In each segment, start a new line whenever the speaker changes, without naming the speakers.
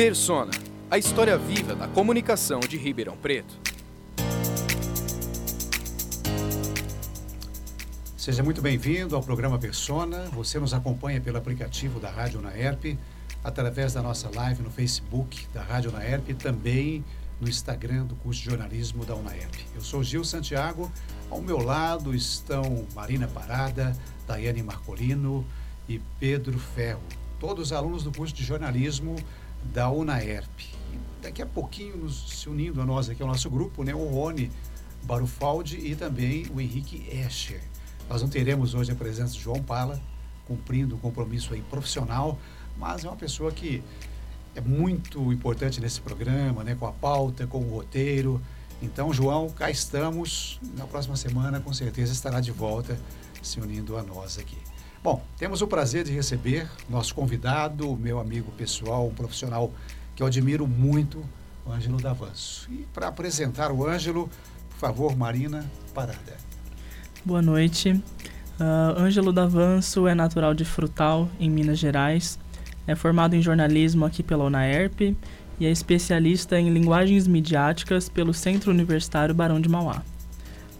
Persona, a história viva da comunicação de Ribeirão Preto.
Seja muito bem-vindo ao programa Persona. Você nos acompanha pelo aplicativo da Rádio Naerp, através da nossa live no Facebook da Rádio Naerp e também no Instagram do curso de jornalismo da UNAERP. Eu sou Gil Santiago, ao meu lado estão Marina Parada, Daiane Marcolino e Pedro Ferro, todos alunos do curso de jornalismo da UNAERP. Daqui a pouquinho, nos, se unindo a nós aqui, ao nosso grupo, né, o Rony Barufaldi e também o Henrique Escher. Nós não teremos hoje a presença de João Pala, cumprindo um compromisso aí profissional, mas é uma pessoa que é muito importante nesse programa, né, com a pauta, com o roteiro. Então, João, cá estamos. Na próxima semana, com certeza, estará de volta se unindo a nós aqui. Bom, temos o prazer de receber nosso convidado, meu amigo pessoal, um profissional que eu admiro muito, o Ângelo Davanço. E para apresentar o Ângelo, por favor, Marina Parada.
Boa noite. Uh, Ângelo Davanço é natural de Frutal, em Minas Gerais é formado em jornalismo aqui pela UNAERP e é especialista em linguagens midiáticas pelo Centro Universitário Barão de Mauá.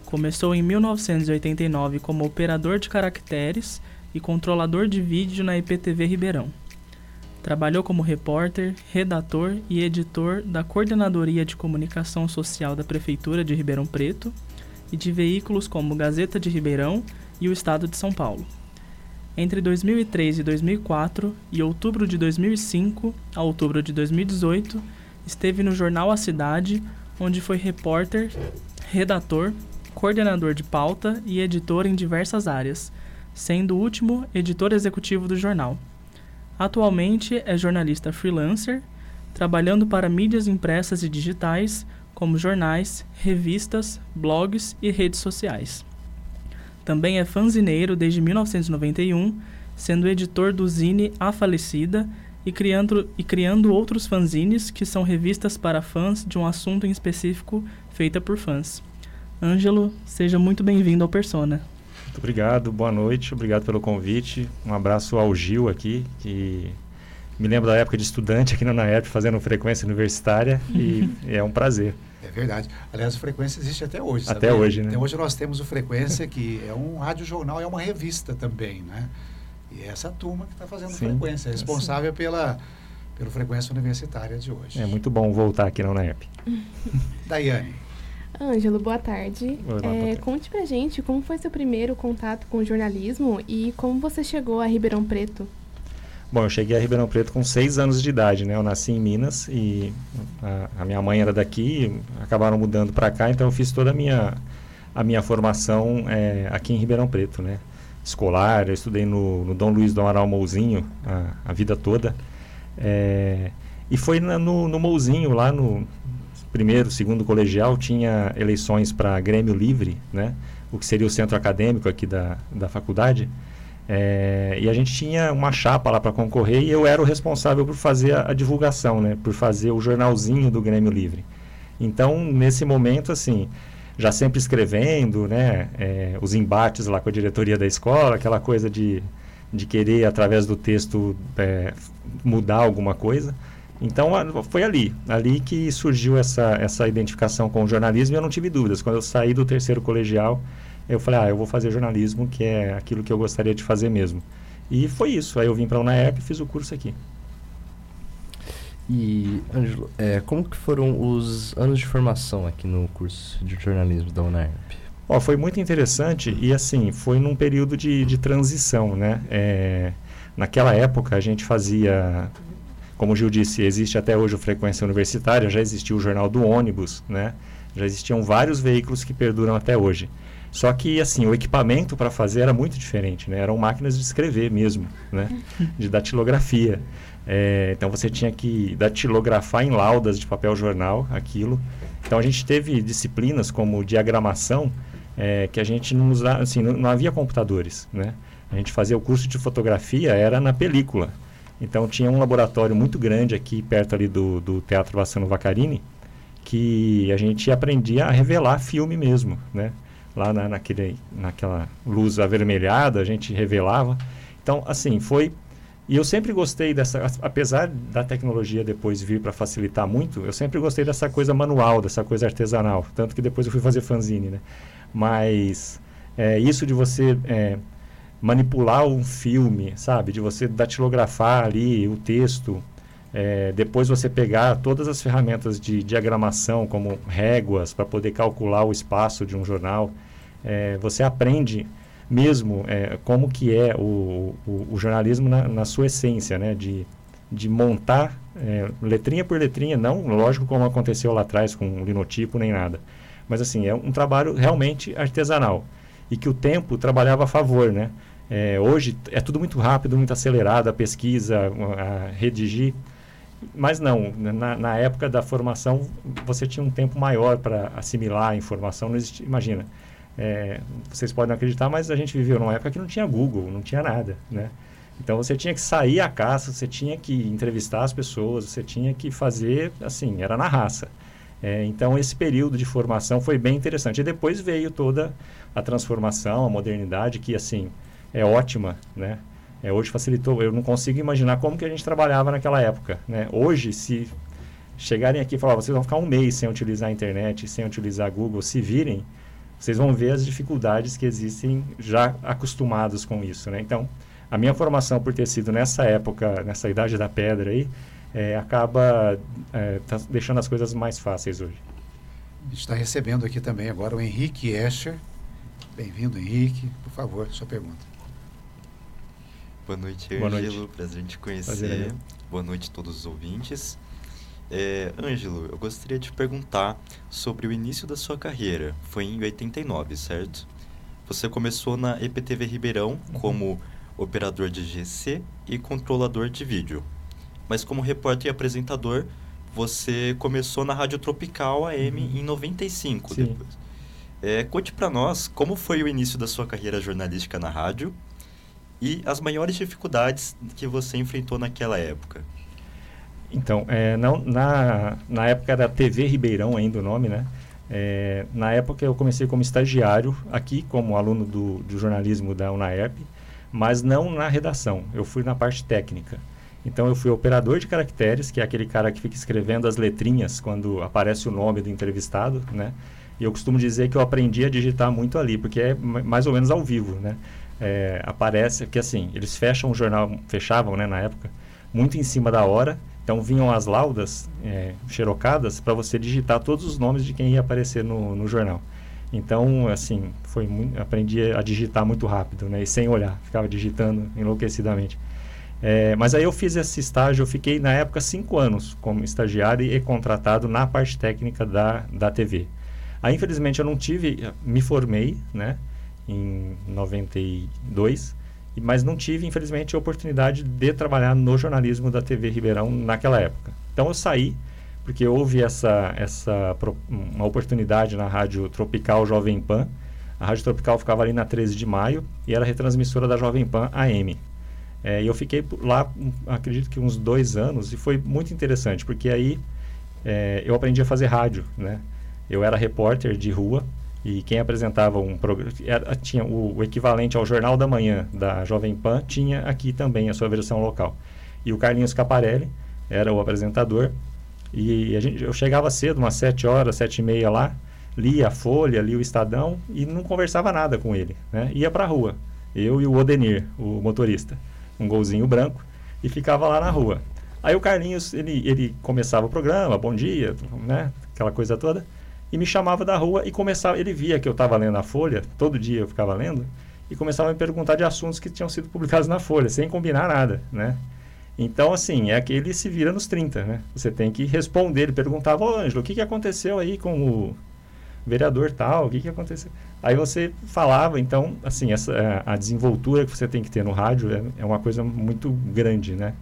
Começou em 1989 como operador de caracteres e controlador de vídeo na IPTV Ribeirão. Trabalhou como repórter, redator e editor da Coordenadoria de Comunicação Social da Prefeitura de Ribeirão Preto e de veículos como Gazeta de Ribeirão e o Estado de São Paulo. Entre 2003 e 2004 e outubro de 2005 a outubro de 2018, esteve no jornal A Cidade, onde foi repórter, redator, coordenador de pauta e editor em diversas áreas, sendo o último editor executivo do jornal. Atualmente é jornalista freelancer, trabalhando para mídias impressas e digitais, como jornais, revistas, blogs e redes sociais. Também é fanzineiro desde 1991, sendo editor do zine A Falecida e criando, e criando outros fanzines que são revistas para fãs de um assunto em específico feita por fãs. Ângelo, seja muito bem-vindo ao Persona.
Muito obrigado, boa noite, obrigado pelo convite. Um abraço ao Gil aqui, que me lembro da época de estudante aqui na UNAERP fazendo frequência universitária e é um prazer.
É verdade. Aliás, o Frequência existe até hoje.
Até hoje, né?
Até hoje nós temos o Frequência, que é um rádio jornal, é uma revista também, né? E é essa turma que está fazendo Sim, Frequência, é responsável pela, pelo Frequência Universitária de hoje.
É muito bom voltar aqui na UNEP.
Daiane.
Ângelo, boa tarde. Oi, boa é, tarde. Conte pra gente como foi seu primeiro contato com o jornalismo e como você chegou a Ribeirão Preto.
Bom, eu cheguei a Ribeirão Preto com seis anos de idade, né? Eu nasci em Minas e a, a minha mãe era daqui, acabaram mudando para cá, então eu fiz toda a minha, a minha formação é, aqui em Ribeirão Preto, né? Escolar, eu estudei no, no Dom Luiz do Amaral Mouzinho a, a vida toda. É, e foi na, no, no Mouzinho, lá no primeiro, segundo colegial, tinha eleições para Grêmio Livre, né? O que seria o centro acadêmico aqui da, da faculdade. É, e a gente tinha uma chapa lá para concorrer e eu era o responsável por fazer a, a, divulgação, né? Por fazer o jornalzinho do Grêmio Livre. Então, nesse momento, assim, já sempre escrevendo, né? É, os embates lá com a diretoria da escola, aquela coisa de, de querer, através do texto, é, mudar alguma coisa. Então, foi ali, ali que surgiu essa, essa identificação com o jornalismo e eu não tive dúvidas. Quando eu saí do terceiro colegial, eu falei, ah, eu vou fazer jornalismo, que é aquilo que eu gostaria de fazer mesmo. E foi isso. Aí eu vim para a UNAEP e fiz o curso aqui.
E, Ângelo, é, como que foram os anos de formação aqui no curso de jornalismo da UNAEP?
Ó, foi muito interessante e, assim, foi num período de, de transição, né? É, naquela época, a gente fazia... Como o Gil disse, existe até hoje o Frequência Universitária, já existia o Jornal do Ônibus, né? Já existiam vários veículos que perduram até hoje. Só que, assim, o equipamento para fazer era muito diferente, né? Eram máquinas de escrever mesmo, né? De datilografia. É, então, você tinha que datilografar em laudas de papel jornal aquilo. Então, a gente teve disciplinas como diagramação, é, que a gente não usava, assim, não, não havia computadores, né? A gente fazia o curso de fotografia, era na película. Então, tinha um laboratório muito grande aqui, perto ali do, do Teatro Vassano Vacarini, que a gente aprendia a revelar filme mesmo, né? lá na, naquele, naquela luz avermelhada, a gente revelava. Então, assim, foi E eu sempre gostei dessa, apesar da tecnologia depois vir para facilitar muito, eu sempre gostei dessa coisa manual, dessa coisa artesanal. Tanto que depois eu fui fazer fanzine, né? Mas é, isso de você é, manipular um filme, sabe? De você datilografar ali o texto, é, depois você pegar todas as ferramentas de diagramação, como réguas, para poder calcular o espaço de um jornal. É, você aprende mesmo é, como que é o, o, o jornalismo na, na, sua essência, né? De, de montar é, letrinha por letrinha, não lógico como aconteceu lá atrás com linotipo nem nada. Mas assim, é um trabalho realmente artesanal. E que o tempo trabalhava a favor, né? É, hoje é tudo muito rápido, muito acelerado, a pesquisa, a, redigir. Mas não, na, na, época da formação você tinha um tempo maior para assimilar a informação. Não existia, imagina, é, vocês podem acreditar, mas a gente viveu numa época que não tinha Google, não tinha nada, né? Então você tinha que sair à caça, você tinha que entrevistar as pessoas, você tinha que fazer, assim, era na raça. É, então esse período de formação foi bem interessante. E depois veio toda a transformação, a modernidade, que assim é ótima, né? É, hoje facilitou. Eu não consigo imaginar como que a gente trabalhava naquela época, né? Hoje, se chegarem aqui e falar, vocês vão ficar um mês sem utilizar a internet, sem utilizar Google, se virem, vocês vão ver as dificuldades que existem já acostumados com isso, né? Então, a minha formação por ter sido nessa época, nessa idade da pedra aí, é, acaba é, tá deixando as coisas mais fáceis hoje.
A gente está recebendo aqui também agora o Henrique Escher. Bem-vindo, Henrique. Por favor, sua pergunta.
Boa noite, Boa Ângelo. Noite. Prazer em te conhecer. Prazer, Boa noite a todos os ouvintes. É, Ângelo, eu gostaria de perguntar sobre o início da sua carreira. Foi em 89, certo? Você começou na EPTV Ribeirão uhum. como operador de GC e controlador de vídeo. Mas como repórter e apresentador, você começou na Rádio Tropical AM uhum. em 95 Sim. depois. É, conte para nós como foi o início da sua carreira jornalística na rádio e as maiores dificuldades que você enfrentou naquela época.
Então, é, não, na, na época da TV Ribeirão ainda o nome, né? É, na época eu comecei como estagiário aqui, como aluno do, do jornalismo da UNAERP, mas não na redação, eu fui na parte técnica. Então eu fui operador de caracteres, que é aquele cara que fica escrevendo as letrinhas quando aparece o nome do entrevistado, né? E eu costumo dizer que eu aprendi a digitar muito ali, porque é mais ou menos ao vivo, né? É, aparece que assim, eles fecham o jornal, fechavam, né, na época, muito em cima da hora. Então vinham as laudas é, xerocadas para você digitar todos os nomes de quem ia aparecer no, no jornal. Então, assim, foi muito, aprendi a digitar muito rápido, né? E sem olhar, ficava digitando enlouquecidamente. É, mas aí eu fiz esse estágio, eu fiquei na época cinco anos como estagiário e contratado na parte técnica da, da TV. Aí, infelizmente, eu não tive, me formei, né, em 92, mas não tive, infelizmente, a oportunidade de trabalhar no jornalismo da TV Ribeirão naquela época. Então, eu saí, porque houve essa, essa uma oportunidade na Rádio Tropical Jovem Pan. A Rádio Tropical ficava ali na 13 de maio e era retransmissora da Jovem Pan AM. É, e eu fiquei lá, acredito que uns dois anos, e foi muito interessante, porque aí é, eu aprendi a fazer rádio, né? Eu era repórter de rua e quem apresentava um programa, tinha o, o, equivalente ao Jornal da Manhã da Jovem Pan, tinha aqui também a sua versão local. E o Carlinhos Caparelli era o apresentador, e a gente, eu chegava cedo, umas sete horas, sete e meia lá, lia a Folha, lia o Estadão e não conversava nada com ele, né? Ia para a rua, eu e o Odenir, o motorista um golzinho branco, e ficava lá na rua. Aí o Carlinhos, ele, ele começava o programa, bom dia, né? Aquela coisa toda, e me chamava da rua e começava, ele via que eu estava lendo a Folha, todo dia eu ficava lendo, e começava a me perguntar de assuntos que tinham sido publicados na Folha, sem combinar nada, né? Então, assim, é que ele se vira nos 30, né? Você tem que responder. Ele perguntava, ô Ângelo, o que, que aconteceu aí com o vereador tal? O que, que aconteceu? Aí você falava, então, assim, essa, é, a desenvoltura que você tem que ter no rádio é, é uma coisa muito grande, né?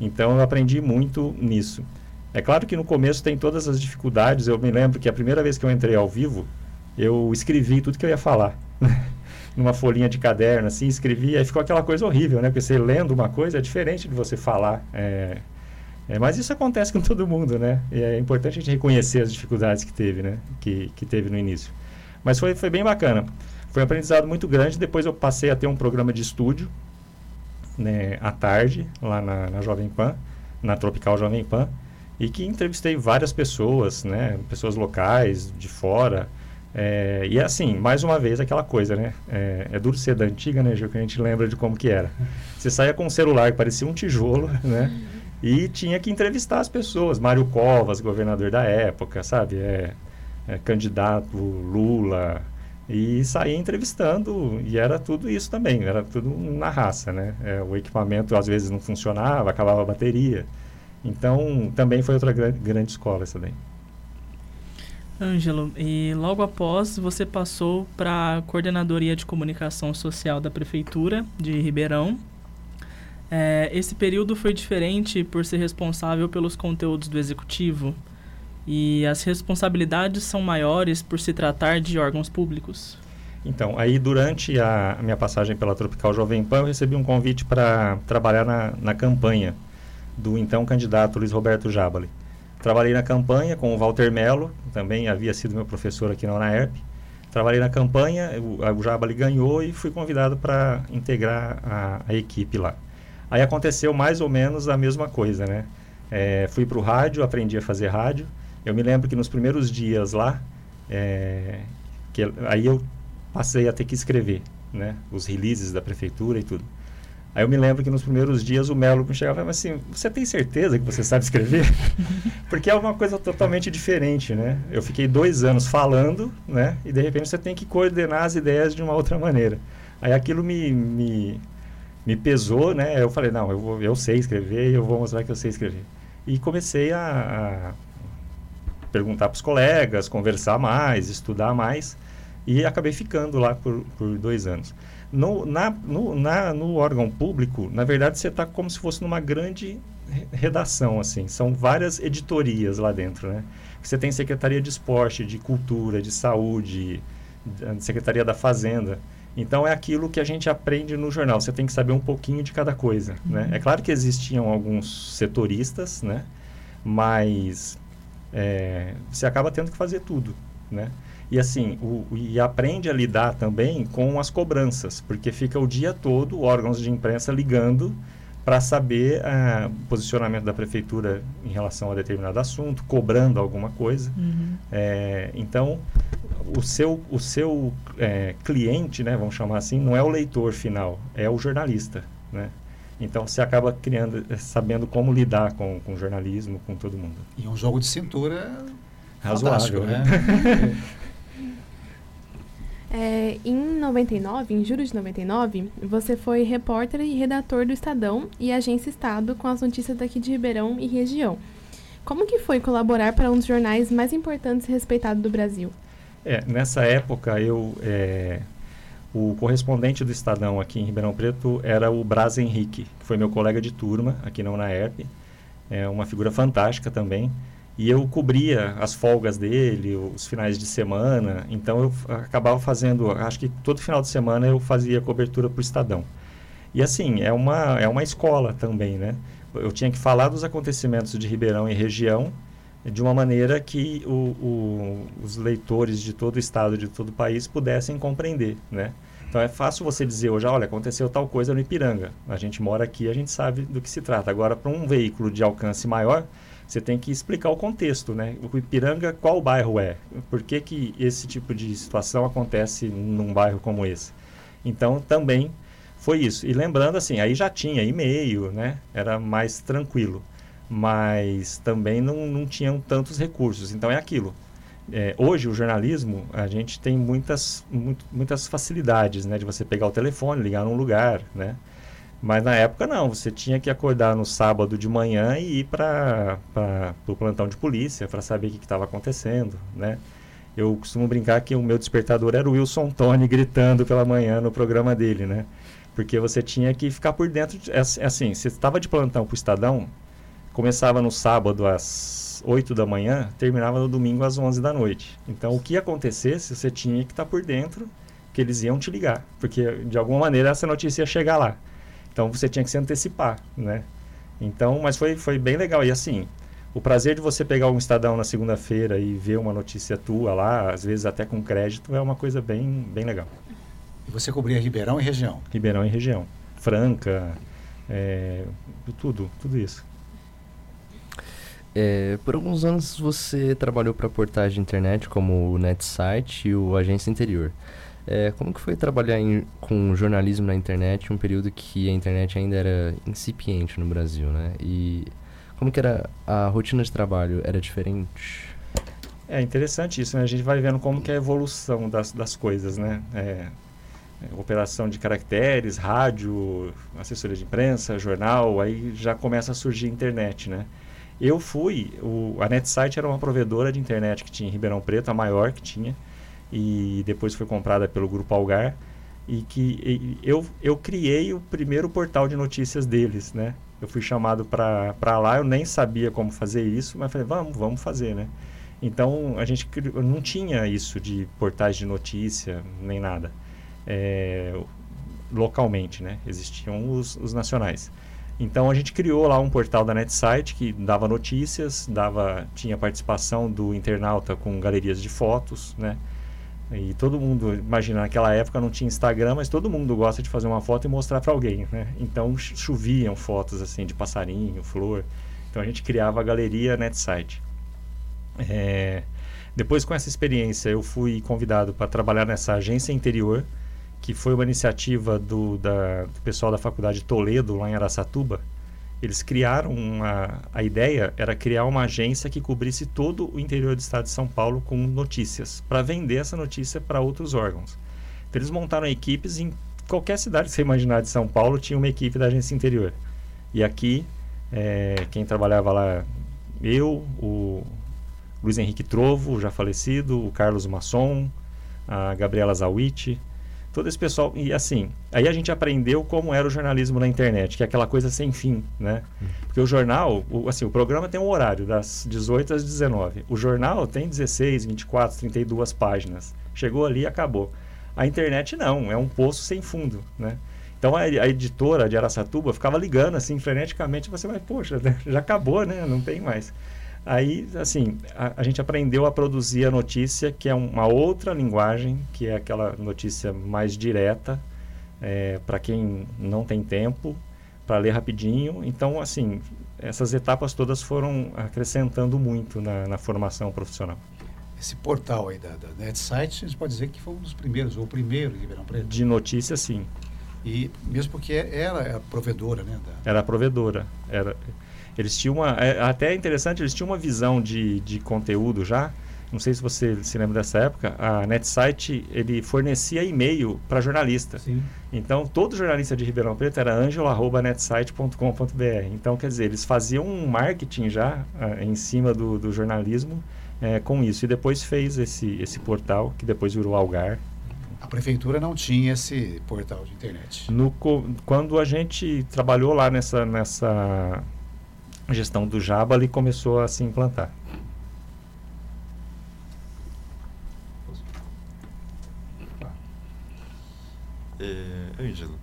Então, eu aprendi muito nisso. É claro que no começo tem todas as dificuldades. Eu me lembro que a primeira vez que eu entrei ao vivo, eu escrevi tudo que eu ia falar. Numa folhinha de caderno, assim, escrevi, aí ficou aquela coisa horrível, né? Porque você lendo uma coisa é diferente de você falar. É, é, mas isso acontece com todo mundo, né? E é importante a gente reconhecer as dificuldades que teve, né? Que, que teve no início. Mas foi, foi bem bacana. Foi um aprendizado muito grande. Depois eu passei a ter um programa de estúdio. né, à tarde, lá na, na Jovem Pan, na Tropical Jovem Pan, e que entrevistei várias pessoas, né, pessoas locais, de fora, é, e assim, mais uma vez aquela coisa, né? É, é duro ser da antiga, né, Gil, que a gente lembra de como que era. Você saía com um celular que parecia um tijolo, né? E tinha que entrevistar as pessoas. Mário Covas, governador da época, sabe? É, é, candidato Lula. E saía entrevistando, e era tudo isso também, era tudo na raça, né? É, o equipamento às vezes não funcionava, acabava a bateria. Então, também foi outra grande escola essa daí.
Ângelo, e logo após você passou para a Coordenadoria de Comunicação Social da Prefeitura de Ribeirão. É, esse período foi diferente por ser responsável pelos conteúdos do Executivo e as responsabilidades são maiores por se tratar de órgãos públicos.
Então, aí durante a minha passagem pela Tropical Jovem Pan, eu recebi um convite para trabalhar na, na campanha do então candidato Luiz Roberto Jabali. Trabalhei na campanha com o Walter Mello, também havia sido meu professor aqui na UNAERP. Trabalhei na campanha, o, o Jabali ganhou e fui convidado para integrar a, a, equipe lá. Aí aconteceu mais ou menos a mesma coisa, né? É, fui para o rádio, aprendi a fazer rádio. Eu me lembro que nos primeiros dias lá, é, que, aí eu passei a ter que escrever, né? Os releases da prefeitura e tudo. Aí eu me lembro que nos primeiros dias o Melo me chegava e falava assim, você tem certeza que você sabe escrever? Porque é uma coisa totalmente diferente, né? Eu fiquei dois anos falando, né? E de repente você tem que coordenar as ideias de uma outra maneira. Aí aquilo me, me, me pesou, né? Eu falei, não, eu, vou, eu sei escrever e eu vou mostrar que eu sei escrever. E comecei a, a perguntar para os colegas, conversar mais, estudar mais. E acabei ficando lá por, por dois anos. No, na, no, na, no órgão público, na verdade, você está como se fosse numa grande redação, assim. São várias editorias lá dentro, né? Você tem Secretaria de Esporte, de Cultura, de Saúde, Secretaria da Fazenda. Então, é aquilo que a gente aprende no jornal. Você tem que saber um pouquinho de cada coisa, né? uhum. né? É claro que existiam alguns setoristas, né? Mas é, você acaba tendo que fazer tudo, né? E assim, o, e aprende a lidar também com as cobranças, porque fica o dia todo órgãos de imprensa ligando para saber uh, o posicionamento da prefeitura em relação a determinado assunto, cobrando alguma coisa. Uhum. É, então, o seu, o seu é, cliente, né, vamos chamar assim, não é o leitor final, é o jornalista. Né? Então, você acaba criando, sabendo como lidar com, com o jornalismo, com todo mundo.
E um jogo de cintura
razoável, né?
É, em 99, em julho de 99, você foi repórter e redator do Estadão e Agência Estado com as notícias daqui de Ribeirão e região. Como que foi colaborar para um dos jornais mais importantes e respeitados do Brasil?
É, nessa época, eu, é, o correspondente do Estadão aqui em Ribeirão Preto era o Braz Henrique, que foi meu colega de turma aqui na UNAERP. É uma figura fantástica também. E eu cobria as folgas dele, os finais de semana. Então eu acabava fazendo, acho que todo final de semana eu fazia cobertura para o Estadão. E assim, é uma, é uma escola também, né? Eu tinha que falar dos acontecimentos de Ribeirão e região de uma maneira que o, o, os leitores de todo o estado, de todo o país pudessem compreender, né? Então é fácil você dizer hoje, olha, aconteceu tal coisa no Ipiranga. A gente mora aqui, a gente sabe do que se trata. Agora, para um veículo de alcance maior, você tem que explicar o contexto, né? O Ipiranga, qual bairro é? Por que, que esse tipo de situação acontece num bairro como esse? Então, também foi isso. E lembrando, assim, aí já tinha e-mail, né? Era mais tranquilo. Mas também não, não tinham tantos recursos. Então, é aquilo. É, hoje, o jornalismo, a gente tem muitas, muito, muitas facilidades, né? De você pegar o telefone, ligar num lugar, né? Mas na época não, você tinha que acordar no sábado de manhã e ir para o plantão de polícia para saber o que estava acontecendo, né? Eu costumo brincar que o meu despertador era o Wilson Tony gritando pela manhã no programa dele, né? Porque você tinha que ficar por dentro. De, assim, você estava de plantão para o Estadão, começava no sábado às 8 da manhã, terminava no domingo às 11 da noite. Então, o que acontecesse, você tinha que estar por dentro, que eles iam te ligar, porque de alguma maneira essa notícia ia chegar lá. Então você tinha que se antecipar, né? Então, mas foi, foi bem legal. E assim, o prazer de você pegar um Estadão na segunda-feira e ver uma notícia tua lá, às vezes até com crédito, é uma coisa bem, bem legal.
E você cobria Ribeirão e região?
Ribeirão e região. Franca, é, tudo, tudo isso.
É, por alguns anos você trabalhou para portais de internet como o NetSite e o Agência Interior. É, como que foi trabalhar em, com jornalismo na internet um período que a internet ainda era incipiente no Brasil, né? E como que era a rotina de trabalho? Era diferente?
É interessante isso, né? A gente vai vendo como que é a evolução das, das coisas, né? É, é, operação de caracteres, rádio, assessoria de imprensa, jornal, aí já começa a surgir internet, né? Eu fui, o, a NetSite era uma provedora de internet que tinha em Ribeirão Preto, a maior que tinha, e depois foi comprada pelo Grupo Algar, e que e, eu, eu criei o primeiro portal de notícias deles, né? Eu fui chamado para lá, eu nem sabia como fazer isso, mas falei, vamos, vamos fazer, né? Então, a gente não tinha isso de portais de notícia, nem nada é, localmente, né? Existiam os, os, nacionais. Então a gente criou lá um portal da NetSite que dava notícias, dava, tinha participação do internauta com galerias de fotos, né? E todo mundo, imagina, naquela época não tinha Instagram, mas todo mundo gosta de fazer uma foto e mostrar para alguém, né? Então choviam fotos assim de passarinho, flor. Então a gente criava a galeria NetSite. É, depois com essa experiência eu fui convidado para trabalhar nessa agência interior que foi uma iniciativa do, da, do pessoal da Faculdade Toledo, lá em Aracatuba. Eles criaram uma. A ideia era criar uma agência que cobrisse todo o interior do estado de São Paulo com notícias, para vender essa notícia para outros órgãos. Então, eles montaram equipes em qualquer cidade que você imaginar de São Paulo, tinha uma equipe da agência interior. E aqui, é, quem trabalhava lá, eu, o Luiz Henrique Trovo, já falecido, o Carlos Masson, a Gabriela Zawiti todo esse pessoal. E assim, aí a gente aprendeu como era o jornalismo na internet, que é aquela coisa sem fim, né? Porque o jornal, o, assim, o programa tem um horário, das 18 às 19. O jornal tem 16, 24, 32 páginas. Chegou ali e acabou. A internet não, é um poço sem fundo, né? Então a, a editora de Araçatuba ficava ligando assim freneticamente, você vai, poxa, já acabou, né? Não tem mais. Aí, assim, a, a, gente aprendeu a produzir a notícia, que é uma outra linguagem, que é aquela notícia mais direta, é, para quem não tem tempo, para ler rapidinho. Então, assim, essas etapas todas foram acrescentando muito na, na formação profissional.
Esse portal aí da, da NetSite, a gente pode dizer que foi um dos primeiros, ou o primeiro em Ribeirão Preto?
De notícias, sim.
E mesmo porque ela é a provedora, né?
Da... Era a provedora. Era, eles tinham uma. É, até é interessante, eles tinham uma visão de, de conteúdo já. Não sei se você se lembra dessa época. A NetSite ele fornecia e-mail para jornalista. Sim. Então, todo jornalista de Ribeirão Preto era angelo.netsite.com.br. Então, quer dizer, eles faziam um marketing já uh, em cima do, do jornalismo uh, com isso. E depois fez esse, esse portal, que depois virou Algar.
A prefeitura não tinha esse portal de internet.
No, quando a gente trabalhou lá nessa, nessa gestão do Jaba ali começou a se implantar.
É, Ângelo,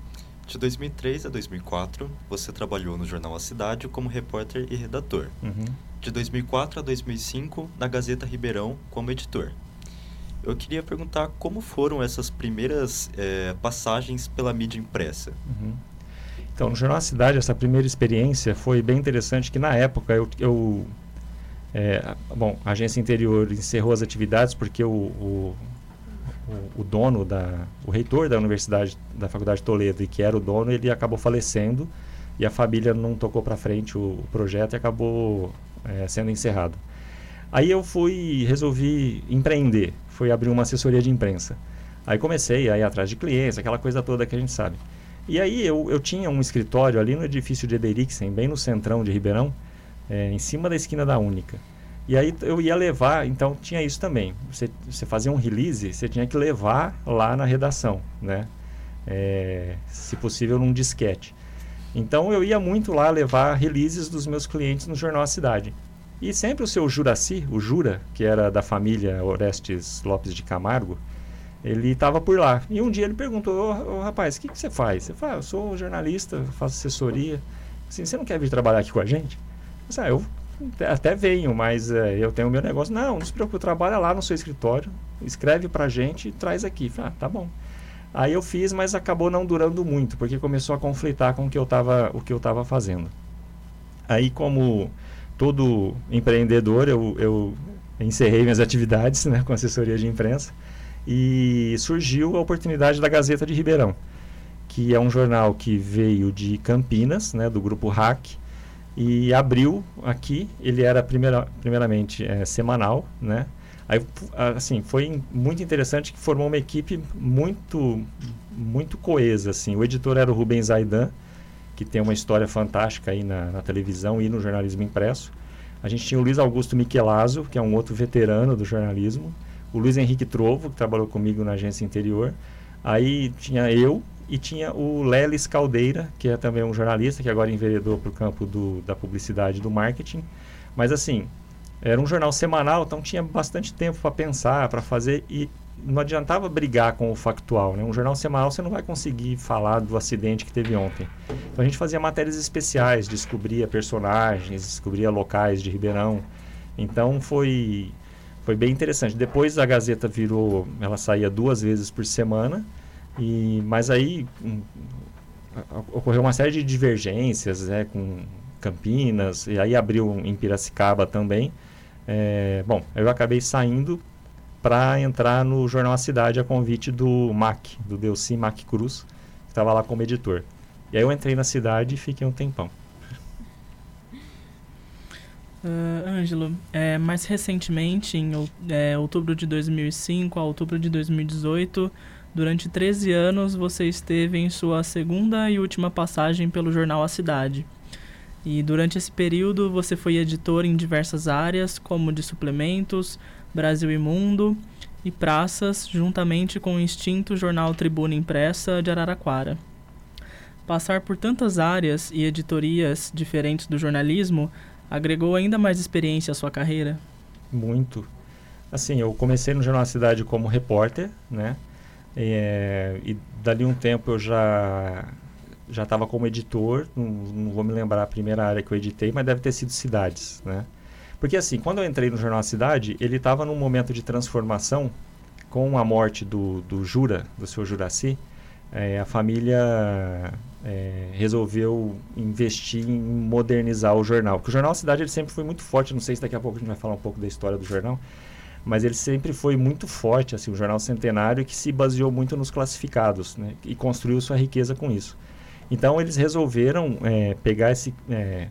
de 2003 a 2004, você trabalhou no jornal A Cidade como repórter e redator. Uhum. De 2004 a 2005, na Gazeta Ribeirão, como editor. Eu queria perguntar como foram essas primeiras é, passagens pela mídia impressa.
Uhum. Então, no Jornal da Cidade, essa primeira experiência foi bem interessante, que na época eu... eu é, bom, a agência interior encerrou as atividades porque o, o, o, dono, da, o reitor da universidade, da Faculdade de Toledo, e que era o dono, ele acabou falecendo e a família não tocou para frente o, o, projeto e acabou é, sendo encerrado. Aí eu fui, resolvi empreender, fui abrir uma assessoria de imprensa. Aí comecei a ir atrás de clientes, aquela coisa toda que a gente sabe. E aí eu, eu tinha um escritório ali no edifício de Ederixen, bem no centrão de Ribeirão, é, em cima da esquina da Única. E aí eu ia levar, então tinha isso também. Você, você fazia um release, você tinha que levar lá na redação, né? É, se possível num disquete. Então eu ia muito lá levar releases dos meus clientes no Jornal A Cidade. E sempre o seu Juraci, o Jura, que era da família Orestes Lopes de Camargo, ele estava por lá. E um dia ele perguntou: ô rapaz, o que, que você faz? Você fala: Eu sou jornalista, faço assessoria. Assim, você não quer vir trabalhar aqui com a gente? Eu, disse, ah, eu até venho, mas é, eu tenho o meu negócio. Não, não se preocupe, trabalha lá no seu escritório, escreve pra gente e traz aqui. Falei, ah, tá bom. Aí eu fiz, mas acabou não durando muito, porque começou a conflitar com o que eu estava o que eu fazendo. Aí como todo empreendedor, eu, eu encerrei minhas atividades né, com assessoria de imprensa e surgiu a oportunidade da Gazeta de Ribeirão, que é um jornal que veio de Campinas, né, do grupo Hack, e abriu aqui. Ele era primeira, primeiramente é, semanal, né? Aí, assim, foi muito interessante que formou uma equipe muito, muito coesa, assim. O editor era o Rubens Aidan, que tem uma história fantástica aí na, na, televisão e no jornalismo impresso. A gente tinha o Luiz Augusto Michelazzo, que é um outro veterano do jornalismo. O Luiz Henrique Trovo, que trabalhou comigo na agência interior. Aí tinha eu e tinha o Lelis Caldeira, que é também um jornalista, que agora enveredou para o campo do, da publicidade e do marketing. Mas assim, era um jornal semanal, então tinha bastante tempo para pensar, para fazer e não adiantava brigar com o factual, né? Um jornal semanal você não vai conseguir falar do acidente que teve ontem. Então a gente fazia matérias especiais, descobria personagens, descobria locais de Ribeirão. Então foi foi bem interessante. Depois a Gazeta virou, ela saía duas vezes por semana e mas aí um, ocorreu uma série de divergências, né, com Campinas e aí abriu em Piracicaba também. É, bom, eu acabei saindo para entrar no jornal A Cidade a convite do MAC, do Delci Mac Cruz, que estava lá como editor. E aí eu entrei na cidade e fiquei um tempão.
Uh, Ângelo, é, mais recentemente, em é, outubro de 2005 a outubro de 2018, durante 13 anos você esteve em sua segunda e última passagem pelo jornal A Cidade. E durante esse período você foi editor em diversas áreas, como de suplementos, Brasil e Mundo e praças, juntamente com o extinto jornal Tribuna Impressa de Araraquara. Passar por tantas áreas e editorias diferentes do jornalismo agregou ainda mais experiência à sua carreira?
Muito. Assim, eu comecei no Jornal Cidade como repórter, né? É, e dali um tempo eu já já estava como editor, não, não, vou me lembrar a primeira área que eu editei, mas deve ter sido cidades, né? Porque assim, quando eu entrei no Jornal Cidade, ele estava num momento de transformação com a morte do, do Jura, do seu Juraci, é, a família é, resolveu investir em modernizar o jornal. Porque o Jornal Cidade ele sempre foi muito forte, não sei se daqui a pouco a gente vai falar um pouco da história do jornal, mas ele sempre foi muito forte, assim, um jornal centenário que se baseou muito nos classificados, né, e construiu sua riqueza com isso. Então eles resolveram é, pegar esse, é,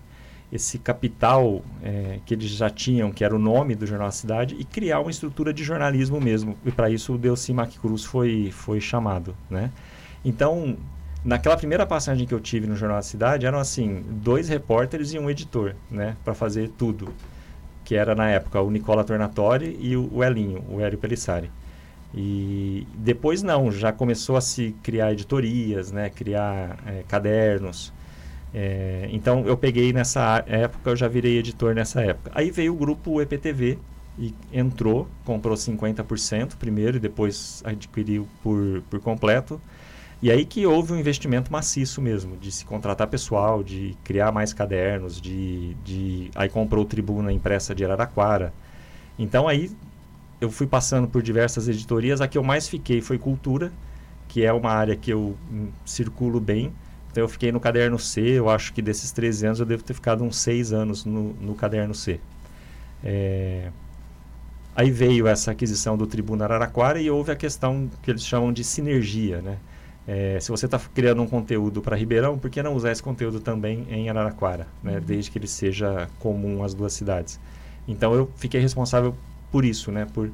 esse capital é, que eles já tinham, que era o nome do Jornal da Cidade, e criar uma estrutura de jornalismo mesmo. E para isso o Delci Mac Cruz foi, foi chamado. Né? Então, naquela primeira passagem que eu tive no Jornal da Cidade, eram assim, dois repórteres e um editor, né, para fazer tudo. Que era na época o Nicola Tornatori e o, Elinho, o Hélio Pelissari. E depois não, já começou a se criar editorias, né, criar é, cadernos. É, então eu peguei nessa época, eu já virei editor nessa época. Aí veio o grupo EPTV e entrou, comprou 50% primeiro e depois adquiriu por, por completo. E aí que houve um investimento maciço mesmo, de se contratar pessoal, de criar mais cadernos, de, de aí comprou Tribuna Impressa de Araraquara. Então aí eu fui passando por diversas editorias. A que eu mais fiquei foi Cultura, que é uma área que eu hum, circulo bem. Então eu fiquei no caderno C, eu acho que desses 13 anos eu devo ter ficado uns 6 anos no, no caderno C. É... Aí veio essa aquisição do Tribuna Araraquara e houve a questão que eles chamam de sinergia, né? É, se você está criando um conteúdo para Ribeirão, por que não usar esse conteúdo também em Araraquara, né? Uhum. desde que ele seja comum às duas cidades? Então eu fiquei responsável por isso, né? Por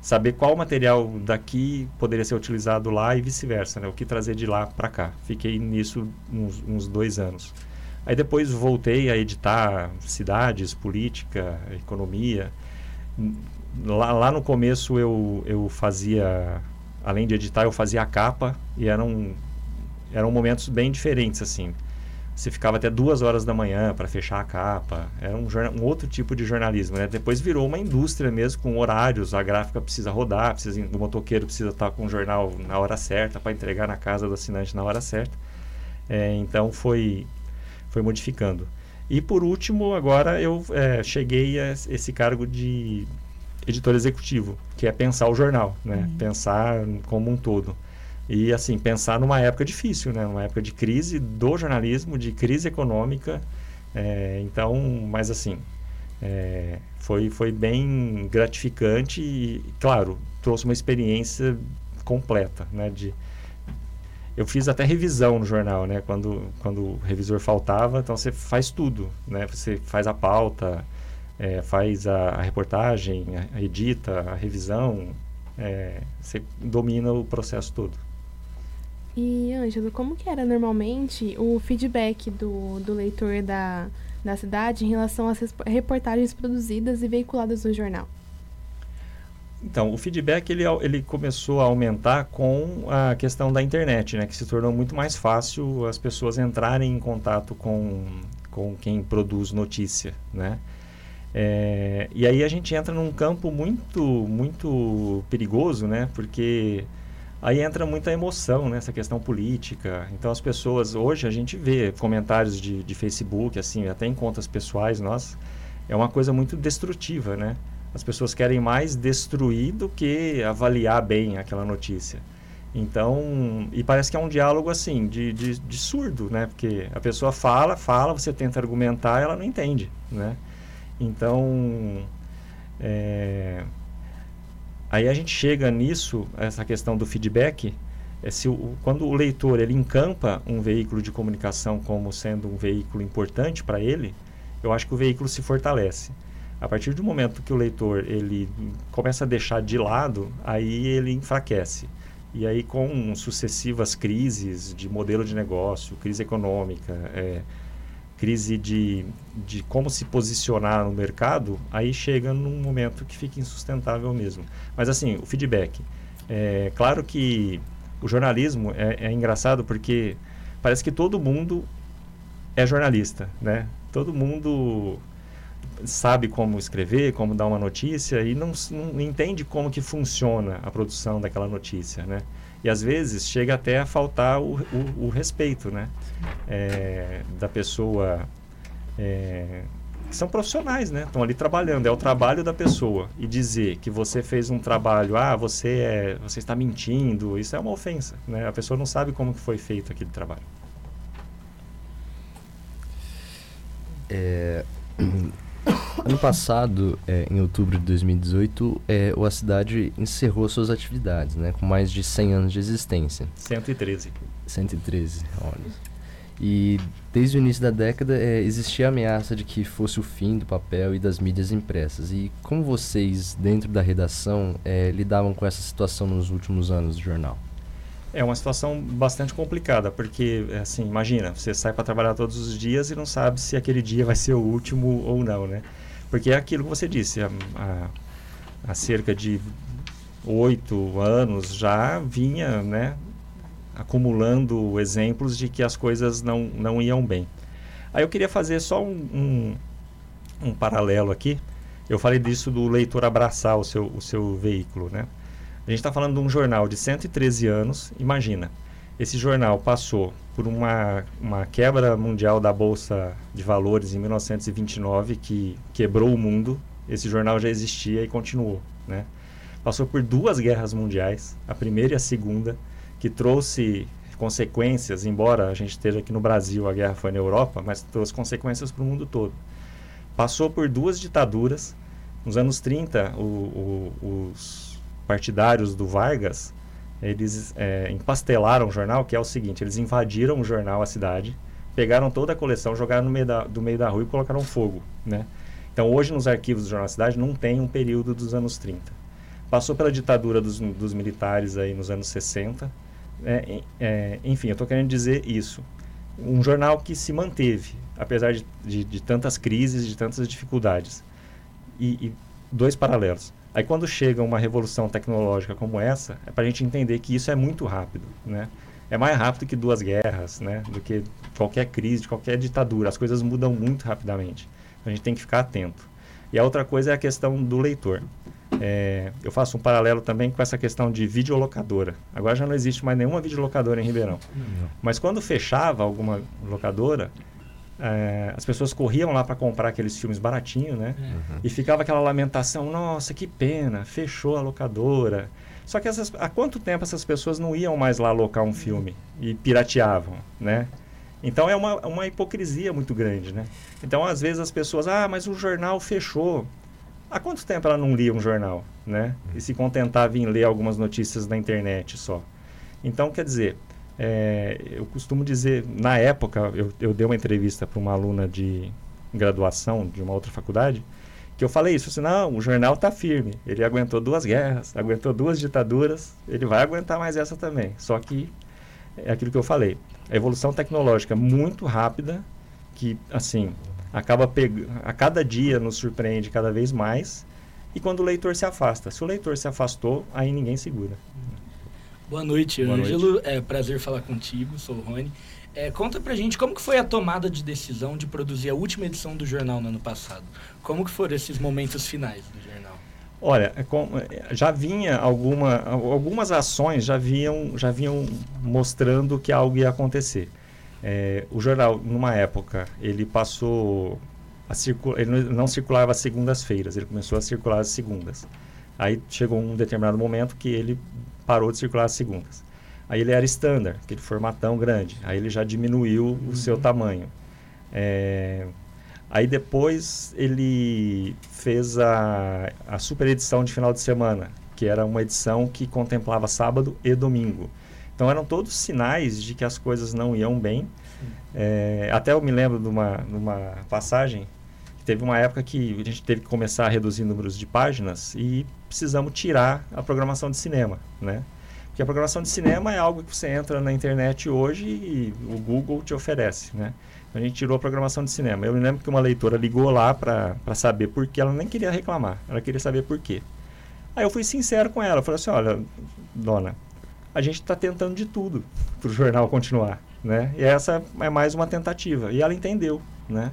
saber qual material daqui poderia ser utilizado lá e vice-versa, né? O que trazer de lá para cá. Fiquei nisso uns, uns, dois anos. Aí depois voltei a editar cidades, política, economia. Lá, lá no começo eu, eu fazia, além de editar, eu fazia a capa e eram, eram momentos bem diferentes, assim você ficava até duas horas da manhã para fechar a capa. Era um, um, outro tipo de jornalismo. Né? Depois virou uma indústria mesmo, com horários. A gráfica precisa rodar, precisa, o motoqueiro precisa estar com o jornal na hora certa para entregar na casa do assinante na hora certa. É, então foi, foi modificando. E por último, agora eu é, cheguei a esse cargo de editor executivo, que é pensar o jornal, né? Uhum. pensar como um todo. E, assim, pensar numa época difícil, né? Uma época de crise do jornalismo, de crise econômica. É, então, mas assim, é, foi, foi bem gratificante e, claro, trouxe uma experiência completa, né? De, eu fiz até revisão no jornal, né? Quando, quando o revisor faltava, então você faz tudo, né? Você faz a pauta, é, faz a, a reportagem, a, edita, a revisão, é, você domina o processo todo.
E, Ângelo, como que era normalmente o feedback do, do leitor da, da cidade em relação às reportagens produzidas e veiculadas no jornal?
Então, o feedback ele, ele começou a aumentar com a questão da internet, né? Que se tornou muito mais fácil as pessoas entrarem em contato com, com quem produz notícia, né? É, e aí a gente entra num campo muito, muito perigoso, né? Porque aí entra muita emoção nessa questão política. Então as pessoas, hoje a gente vê comentários de, de Facebook, assim, até em contas pessoais, nós, é uma coisa muito destrutiva, né? As pessoas querem mais destruir do que avaliar bem aquela notícia. Então, e parece que é um diálogo assim, de, de, de surdo, né? Porque a pessoa fala, fala, você tenta argumentar, ela não entende, né? Então, é, aí a gente chega nisso, essa questão do feedback, é se o, quando o leitor ele encampa um veículo de comunicação como sendo um veículo importante para ele, eu acho que o veículo se fortalece. A partir do momento que o leitor ele começa a deixar de lado, aí ele enfraquece. E aí com sucessivas crises de modelo de negócio, crise econômica, é, crise de, de como se posicionar no mercado, aí chega num momento que fica insustentável mesmo. Mas assim, o feedback. É claro que o jornalismo é, é engraçado porque parece que todo mundo é jornalista, né? Todo mundo sabe como escrever, como dar uma notícia e não, não entende como que funciona a produção daquela notícia, né? E às vezes chega até a faltar o, o, o respeito, né? É, da pessoa. É, que são profissionais, né? Estão ali trabalhando, é o trabalho da pessoa. E dizer que você fez um trabalho, ah, você, é, você está mentindo, isso é uma ofensa, né? A pessoa não sabe como que foi feito aquele trabalho.
É, Ano passado, é, em outubro de 2018, é, a cidade encerrou suas atividades, né, com mais de 100 anos de existência.
113.
113, olha. E desde o início da década é, existia a ameaça de que fosse o fim do papel e das mídias impressas. E como vocês, dentro da redação, é, lidavam com essa situação nos últimos anos do jornal?
É uma situação bastante complicada, porque, assim, imagina, você sai para trabalhar todos os dias e não sabe se aquele dia vai ser o último ou não, né? Porque é aquilo que você disse, há, cerca de oito anos já vinha, né, acumulando exemplos de que as coisas não, não iam bem. Aí eu queria fazer só um, um, um paralelo aqui. Eu falei disso do leitor abraçar o seu, o seu veículo, né? A gente está falando de um jornal de 113 anos. Imagina, esse jornal passou por uma, uma quebra mundial da Bolsa de Valores em 1929, que quebrou o mundo. Esse jornal já existia e continuou. Né? Passou por duas guerras mundiais, a primeira e a segunda, que trouxe consequências, embora a gente esteja aqui no Brasil, a guerra foi na Europa, mas trouxe consequências para o mundo todo. Passou por duas ditaduras. Nos anos 30, o, o, os partidários do Vargas, eles é, empastelaram o jornal, que é o seguinte, eles invadiram o jornal, a cidade, pegaram toda a coleção, jogaram no meio da, do meio da rua e colocaram fogo, né? Então, hoje, nos arquivos do Jornal da Cidade, não tem um período dos anos 30. Passou pela ditadura dos, dos militares aí nos anos 60. É, é, enfim, eu estou querendo dizer isso. Um jornal que se manteve, apesar de, de, de tantas crises, de tantas dificuldades. E, e dois paralelos. Aí quando chega uma revolução tecnológica como essa, é para a gente entender que isso é muito rápido, né? É mais rápido que duas guerras, né? Do que qualquer crise, qualquer ditadura. As coisas mudam muito rapidamente. Então a gente tem que ficar atento. E a outra coisa é a questão do leitor. É, eu faço um paralelo também com essa questão de videolocadora. Agora já não existe mais nenhuma videolocadora em Ribeirão. Mas quando fechava alguma locadora, é, as pessoas corriam lá para comprar aqueles filmes baratinhos, né? Uhum. E ficava aquela lamentação, nossa, que pena, fechou a locadora. Só que essas, há quanto tempo essas pessoas não iam mais lá alocar um filme e pirateavam, né? Então é uma, uma hipocrisia muito grande, né? Então às vezes as pessoas, ah, mas o jornal fechou. Há quanto tempo ela não lia um jornal, né? E se contentava em ler algumas notícias na internet só. Então, quer dizer, é, eu costumo dizer, na época, eu, eu dei uma entrevista para uma aluna de graduação de uma outra faculdade, que eu falei isso, assim, não, o jornal está firme, ele aguentou duas guerras, aguentou duas ditaduras, ele vai aguentar mais essa também. Só que é aquilo que eu falei, a evolução tecnológica muito rápida, que, assim, acaba pegando, a cada dia nos surpreende cada vez mais, e quando o leitor se afasta. Se o leitor se afastou, aí ninguém segura.
Boa noite, Boa Ângelo. Noite. É prazer falar contigo, sou o Rony. É, conta pra gente como que foi a tomada de decisão de produzir a última edição do jornal no ano passado. Como que foram esses momentos finais do jornal?
Olha, é é, já vinha alguma, algumas ações já vinham, já vinham mostrando que algo ia acontecer. É, o jornal, numa época, ele passou a circular, ele não circulava às segundas-feiras, ele começou a circular às segundas. Aí chegou um determinado momento que ele parou de circular às segundas. Aí ele era standard, aquele formatão grande. Aí ele já diminuiu uhum. o seu tamanho. É... Aí depois ele fez a, a super edição de final de semana, que era uma edição que contemplava sábado e domingo. Então eram todos sinais de que as coisas não iam bem. É, até eu me lembro de uma, de uma passagem teve uma época que a gente teve que começar a reduzir números de páginas e precisamos tirar a programação de cinema, né? Porque a programação de cinema é algo que você entra na internet hoje e o Google te oferece, né? Então a gente tirou a programação de cinema. Eu me lembro que uma leitora ligou lá para saber por que ela nem queria reclamar, ela queria saber por quê. Aí eu fui sincero com ela, falei assim, olha, dona, a gente está tentando de tudo para o jornal continuar, né? E essa é mais uma tentativa. E ela entendeu, né?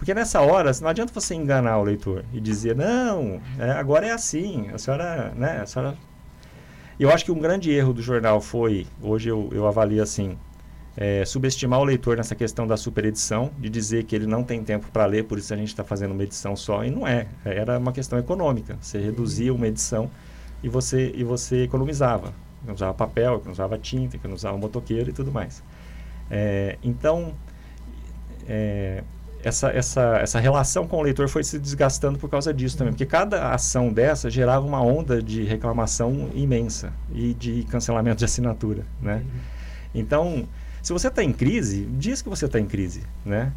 Porque nessa hora, não adianta você enganar o leitor e dizer, não, é, agora é assim, a senhora, né, a senhora... Eu acho que um grande erro do jornal foi, hoje eu, eu avalio assim, é, subestimar o leitor nessa questão da superedição, de dizer que ele não tem tempo para ler, por isso a gente está fazendo uma edição só, e não é. Era uma questão econômica. Você reduzia uma edição e você, e você economizava. Não usava papel, não usava tinta, não usava motoqueiro e tudo mais. É, então, é, essa, essa, essa relação com o leitor foi se desgastando por causa disso também, porque cada ação dessa gerava uma onda de reclamação imensa e de cancelamento de assinatura, né? Então, se você está em crise, diz que você está em crise, né?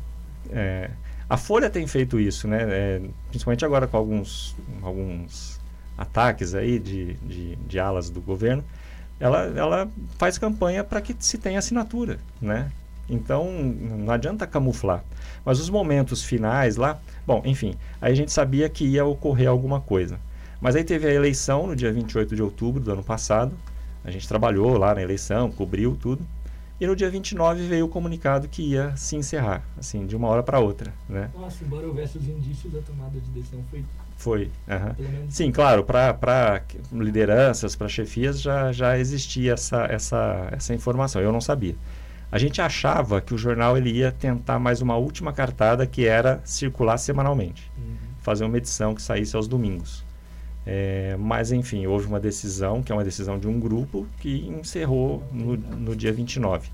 É, a Folha tem feito isso, né? É, principalmente agora com alguns, alguns ataques aí de, de, de alas do governo, ela, ela faz campanha para que se tenha assinatura, né? Então, não adianta camuflar. Mas os momentos finais lá, bom, enfim, aí a gente sabia que ia ocorrer alguma coisa. Mas aí teve a eleição no dia 28 de outubro do ano passado. A gente trabalhou lá na eleição, cobriu tudo. E no dia 29 veio o comunicado que ia se encerrar, assim, de uma hora para outra, né?
Nossa, embora houvesse os indícios da tomada de decisão, foi...
Foi, uhum. Sim, claro, para lideranças, para chefias, já, já existia essa, essa, essa informação. Eu não sabia. A gente achava que o jornal ele ia tentar mais uma última cartada que era circular semanalmente, uhum. fazer uma edição que saísse aos domingos. É, mas enfim, houve uma decisão, que é uma decisão de um grupo, que encerrou no, no dia 29.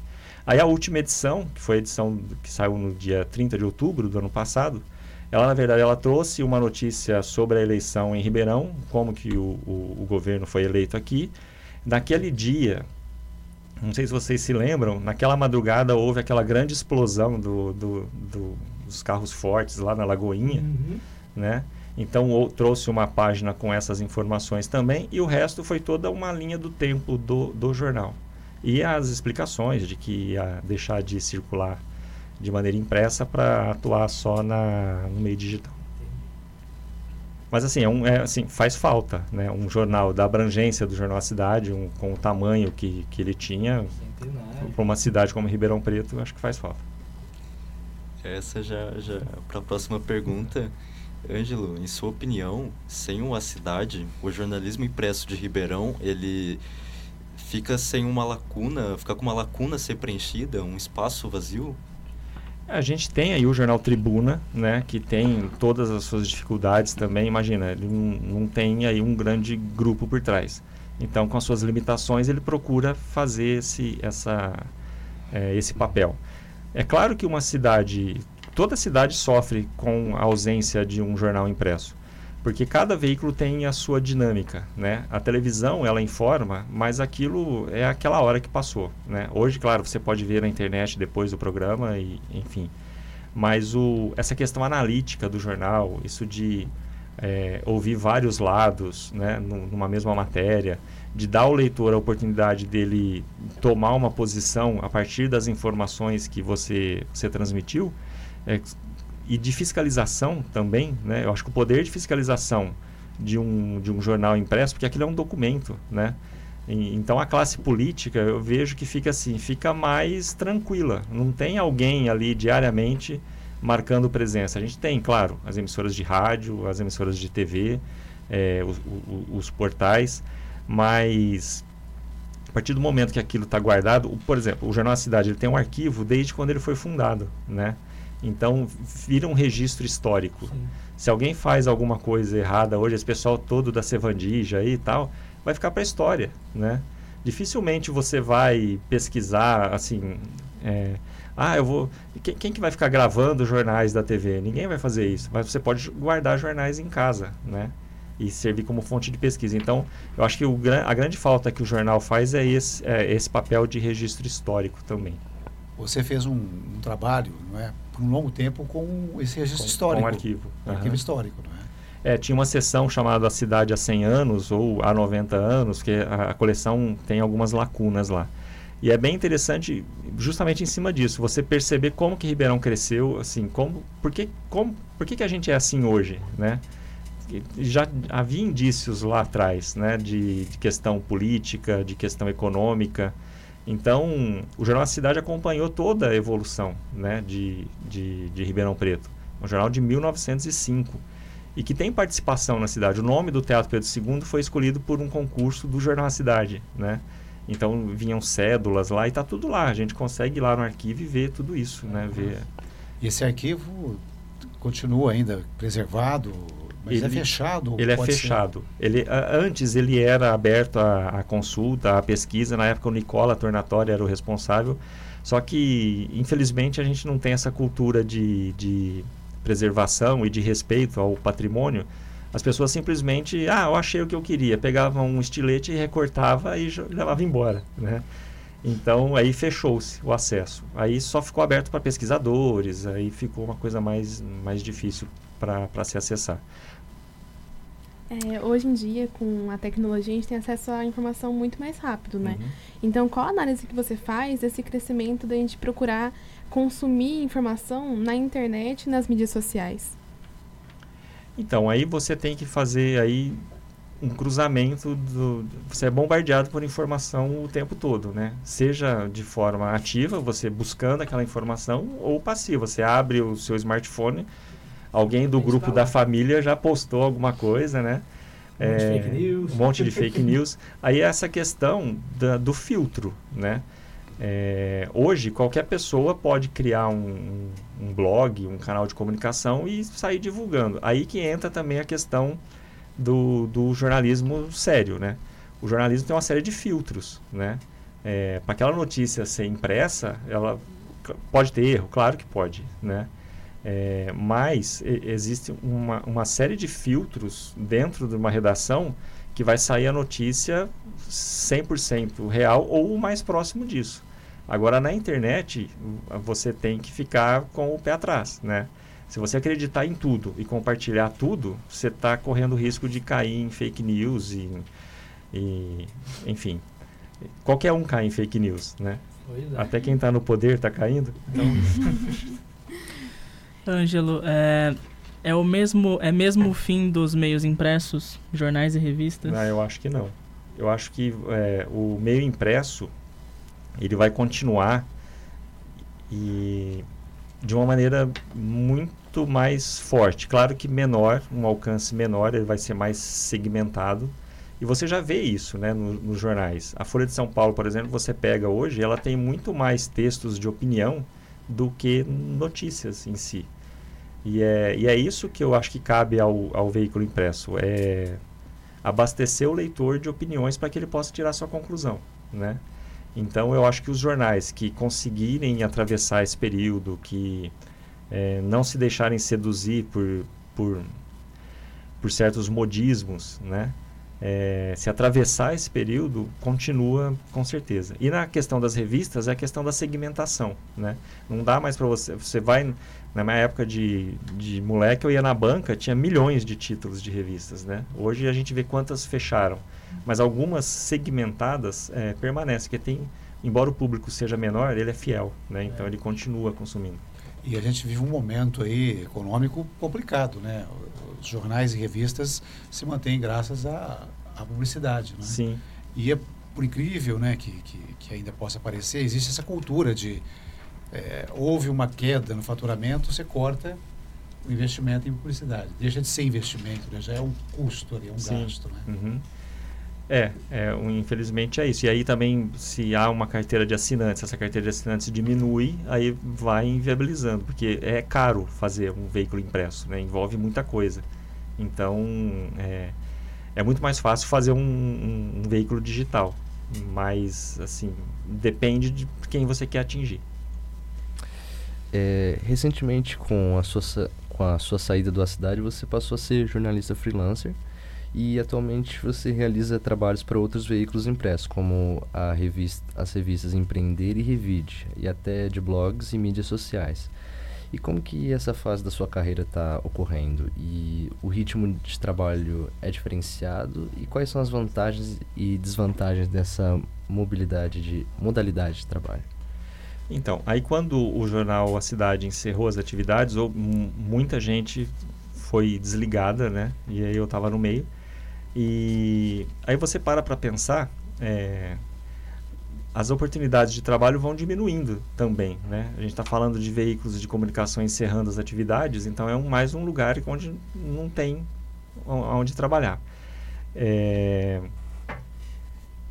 Aí a última edição, que foi a edição que saiu no dia 30 de outubro do ano passado, ela na verdade ela trouxe uma notícia sobre a eleição em Ribeirão, como que o, o, o governo foi eleito aqui. Naquele dia, não sei se vocês se lembram, naquela madrugada houve aquela grande explosão do, do, do dos carros fortes lá na Lagoinha, uhum. né? Então ou, trouxe uma página com essas informações também e o resto foi toda uma linha do tempo do, do jornal. E as explicações de que ia deixar de circular de maneira impressa para atuar só na, no meio digital. Mas assim, é um, é, assim, faz falta, né? Um jornal da abrangência do jornal A Cidade, um, com o tamanho que, que ele tinha, para uma cidade como Ribeirão Preto, acho que faz falta.
Essa já, já para a próxima pergunta, Ângelo, em sua opinião, sem uma cidade, o jornalismo impresso de Ribeirão, ele fica sem uma lacuna, fica com uma lacuna a ser preenchida, um espaço vazio?
A gente tem aí o jornal Tribuna, né, que tem todas as suas dificuldades também. Imagina, ele não, não tem aí um grande grupo por trás. Então, com as suas limitações, ele procura fazer esse, essa, é, esse papel. É claro que uma cidade, toda cidade sofre com a ausência de um jornal impresso porque cada veículo tem a sua dinâmica, né? A televisão, ela informa, mas aquilo é aquela hora que passou, né? Hoje, claro, você pode ver na internet depois do programa e, enfim. Mas o, essa questão analítica do jornal, isso de é, ouvir vários lados, né? Numa mesma matéria, de dar ao leitor a oportunidade dele tomar uma posição a partir das informações que você, você transmitiu, é, e de fiscalização também, né? Eu acho que o poder de fiscalização de um, de um jornal impresso, porque aquilo é um documento, né? E, então a classe política, eu vejo que fica assim, fica mais tranquila. Não tem alguém ali diariamente marcando presença. A gente tem, claro, as emissoras de rádio, as emissoras de TV, é, os, os, os portais, mas a partir do momento que aquilo está guardado, por exemplo, o Jornal da Cidade ele tem um arquivo desde quando ele foi fundado, né? Então, vira um registro histórico. Sim. Se alguém faz alguma coisa errada hoje, esse pessoal todo da Sevandija e tal, vai ficar para a história, né? Dificilmente você vai pesquisar, assim... É, ah, eu vou... Quem, quem, que vai ficar gravando jornais da TV? Ninguém vai fazer isso. Mas você pode guardar jornais em casa, né? E servir como fonte de pesquisa. Então, eu acho que o, a grande falta que o jornal faz é esse, é esse papel de registro histórico também.
Você fez um, um trabalho, não é? Por um longo tempo com esse registro
com,
histórico.
Com arquivo.
Um arquivo histórico, não é?
É, tinha uma sessão chamada A Cidade há 100 anos ou há 90 anos, que a, a, coleção tem algumas lacunas lá. E é bem interessante, justamente em cima disso, você perceber como que Ribeirão cresceu, assim, como, por que, como, por que, que a gente é assim hoje, né? Já havia indícios lá atrás, né, de, de questão política, de questão econômica, então, o Jornal da Cidade acompanhou toda a evolução né, de, de, de Ribeirão Preto. Um jornal de 1905 e que tem participação na cidade. O nome do Teatro Pedro II foi escolhido por um concurso do Jornal da Cidade, né? Então vinham cédulas lá e está tudo lá. A gente consegue ir lá no arquivo e ver tudo isso, né? Ver...
E esse arquivo continua ainda preservado? Mas ele, é fechado?
Ele é fechado. Ele, antes ele era aberto à, consulta, à pesquisa. Na época o Nicola Tornatório era o responsável. Só que, infelizmente, a gente não tem essa cultura de, de preservação e de respeito ao patrimônio. As pessoas simplesmente, ah, eu achei o que eu queria. Pegavam um estilete e recortava e levava embora, né? Então, aí fechou-se o acesso. Aí só ficou aberto para pesquisadores, aí ficou uma coisa mais, mais difícil para se acessar.
É, hoje em dia, com a tecnologia, a gente tem acesso à informação muito mais rápido, né? Uhum. Então, qual a análise que você faz desse crescimento da gente procurar consumir informação na internet e nas mídias sociais?
Então, aí você tem que fazer aí um cruzamento do você é bombardeado por informação o tempo todo, né? Seja de forma ativa, você buscando aquela informação, ou passiva, você abre o seu smartphone alguém do grupo da família já postou alguma coisa, né?
Um monte, é, de, fake news.
um monte de fake news. Aí essa questão da, do filtro, né? É, hoje, qualquer pessoa pode criar um, um, blog, um canal de comunicação e sair divulgando. Aí que entra também a questão do, do jornalismo sério, né? O jornalismo tem uma série de filtros, né? É, Para aquela notícia ser impressa, ela pode ter erro, claro que pode, né? É, mas existe uma, uma série de filtros dentro de uma redação que vai sair a notícia 100% real ou o mais próximo disso. Agora, na internet, você tem que ficar com o pé atrás, né? Se você acreditar em tudo e compartilhar tudo, você está correndo o risco de cair em fake news e, e enfim, qualquer um cai em fake news, né? É. Até quem está no poder está caindo. Então...
Ângelo, é, é o mesmo é mesmo o fim dos meios impressos, jornais e revistas?
Não, eu acho que não. Eu acho que é, o meio impresso ele vai continuar e de uma maneira muito mais forte. Claro que menor, um alcance menor, ele vai ser mais segmentado. E você já vê isso né, no, nos jornais. A Folha de São Paulo, por exemplo, você pega hoje, ela tem muito mais textos de opinião do que notícias em si. E é, e é isso que eu acho que cabe ao, ao veículo impresso, é abastecer o leitor de opiniões para que ele possa tirar sua conclusão, né? Então eu acho que os jornais que conseguirem atravessar esse período, que é, não se deixarem seduzir por, por, por certos modismos, né? É, se atravessar esse período, continua com certeza. E na questão das revistas, é a questão da segmentação, né? Não dá mais para você... Você vai... Na minha época de, de moleque, eu ia na banca, tinha milhões de títulos de revistas, né? Hoje a gente vê quantas fecharam. Mas algumas segmentadas é, permanecem, porque tem... Embora o público seja menor, ele é fiel, né? Então ele continua consumindo.
E a gente vive um momento aí econômico complicado, né? Os jornais e revistas se mantêm graças à, à publicidade, né?
Sim.
E é por incrível, né, que, que, que ainda possa parecer, existe essa cultura de é, houve uma queda no faturamento, você corta o investimento em publicidade. Deixa de ser investimento, né? já é um custo ali, é um Sim. gasto, né?
Uhum. É, é um, infelizmente é isso. E aí também, se há uma carteira de assinantes, essa carteira de assinantes diminui, aí vai inviabilizando, porque é caro fazer um veículo impresso, né? envolve muita coisa. Então, é, é muito mais fácil fazer um, um, um veículo digital, mas, assim, depende de quem você quer atingir.
É, recentemente, com a, sua, com a sua saída da cidade, você passou a ser jornalista freelancer e atualmente você realiza trabalhos para outros veículos impressos, como a revista, as revistas Empreender e Revide, e até de blogs e mídias sociais. E como que essa fase da sua carreira está ocorrendo? E o ritmo de trabalho é diferenciado? E quais são as vantagens e desvantagens dessa mobilidade de modalidade de trabalho?
Então, aí quando o jornal A Cidade encerrou as atividades, ou muita gente foi desligada, né? E aí eu estava no meio. E aí você para para pensar, é, as oportunidades de trabalho vão diminuindo também, né? A gente está falando de veículos de comunicação encerrando as atividades, então é um, mais um lugar onde não tem onde trabalhar. É,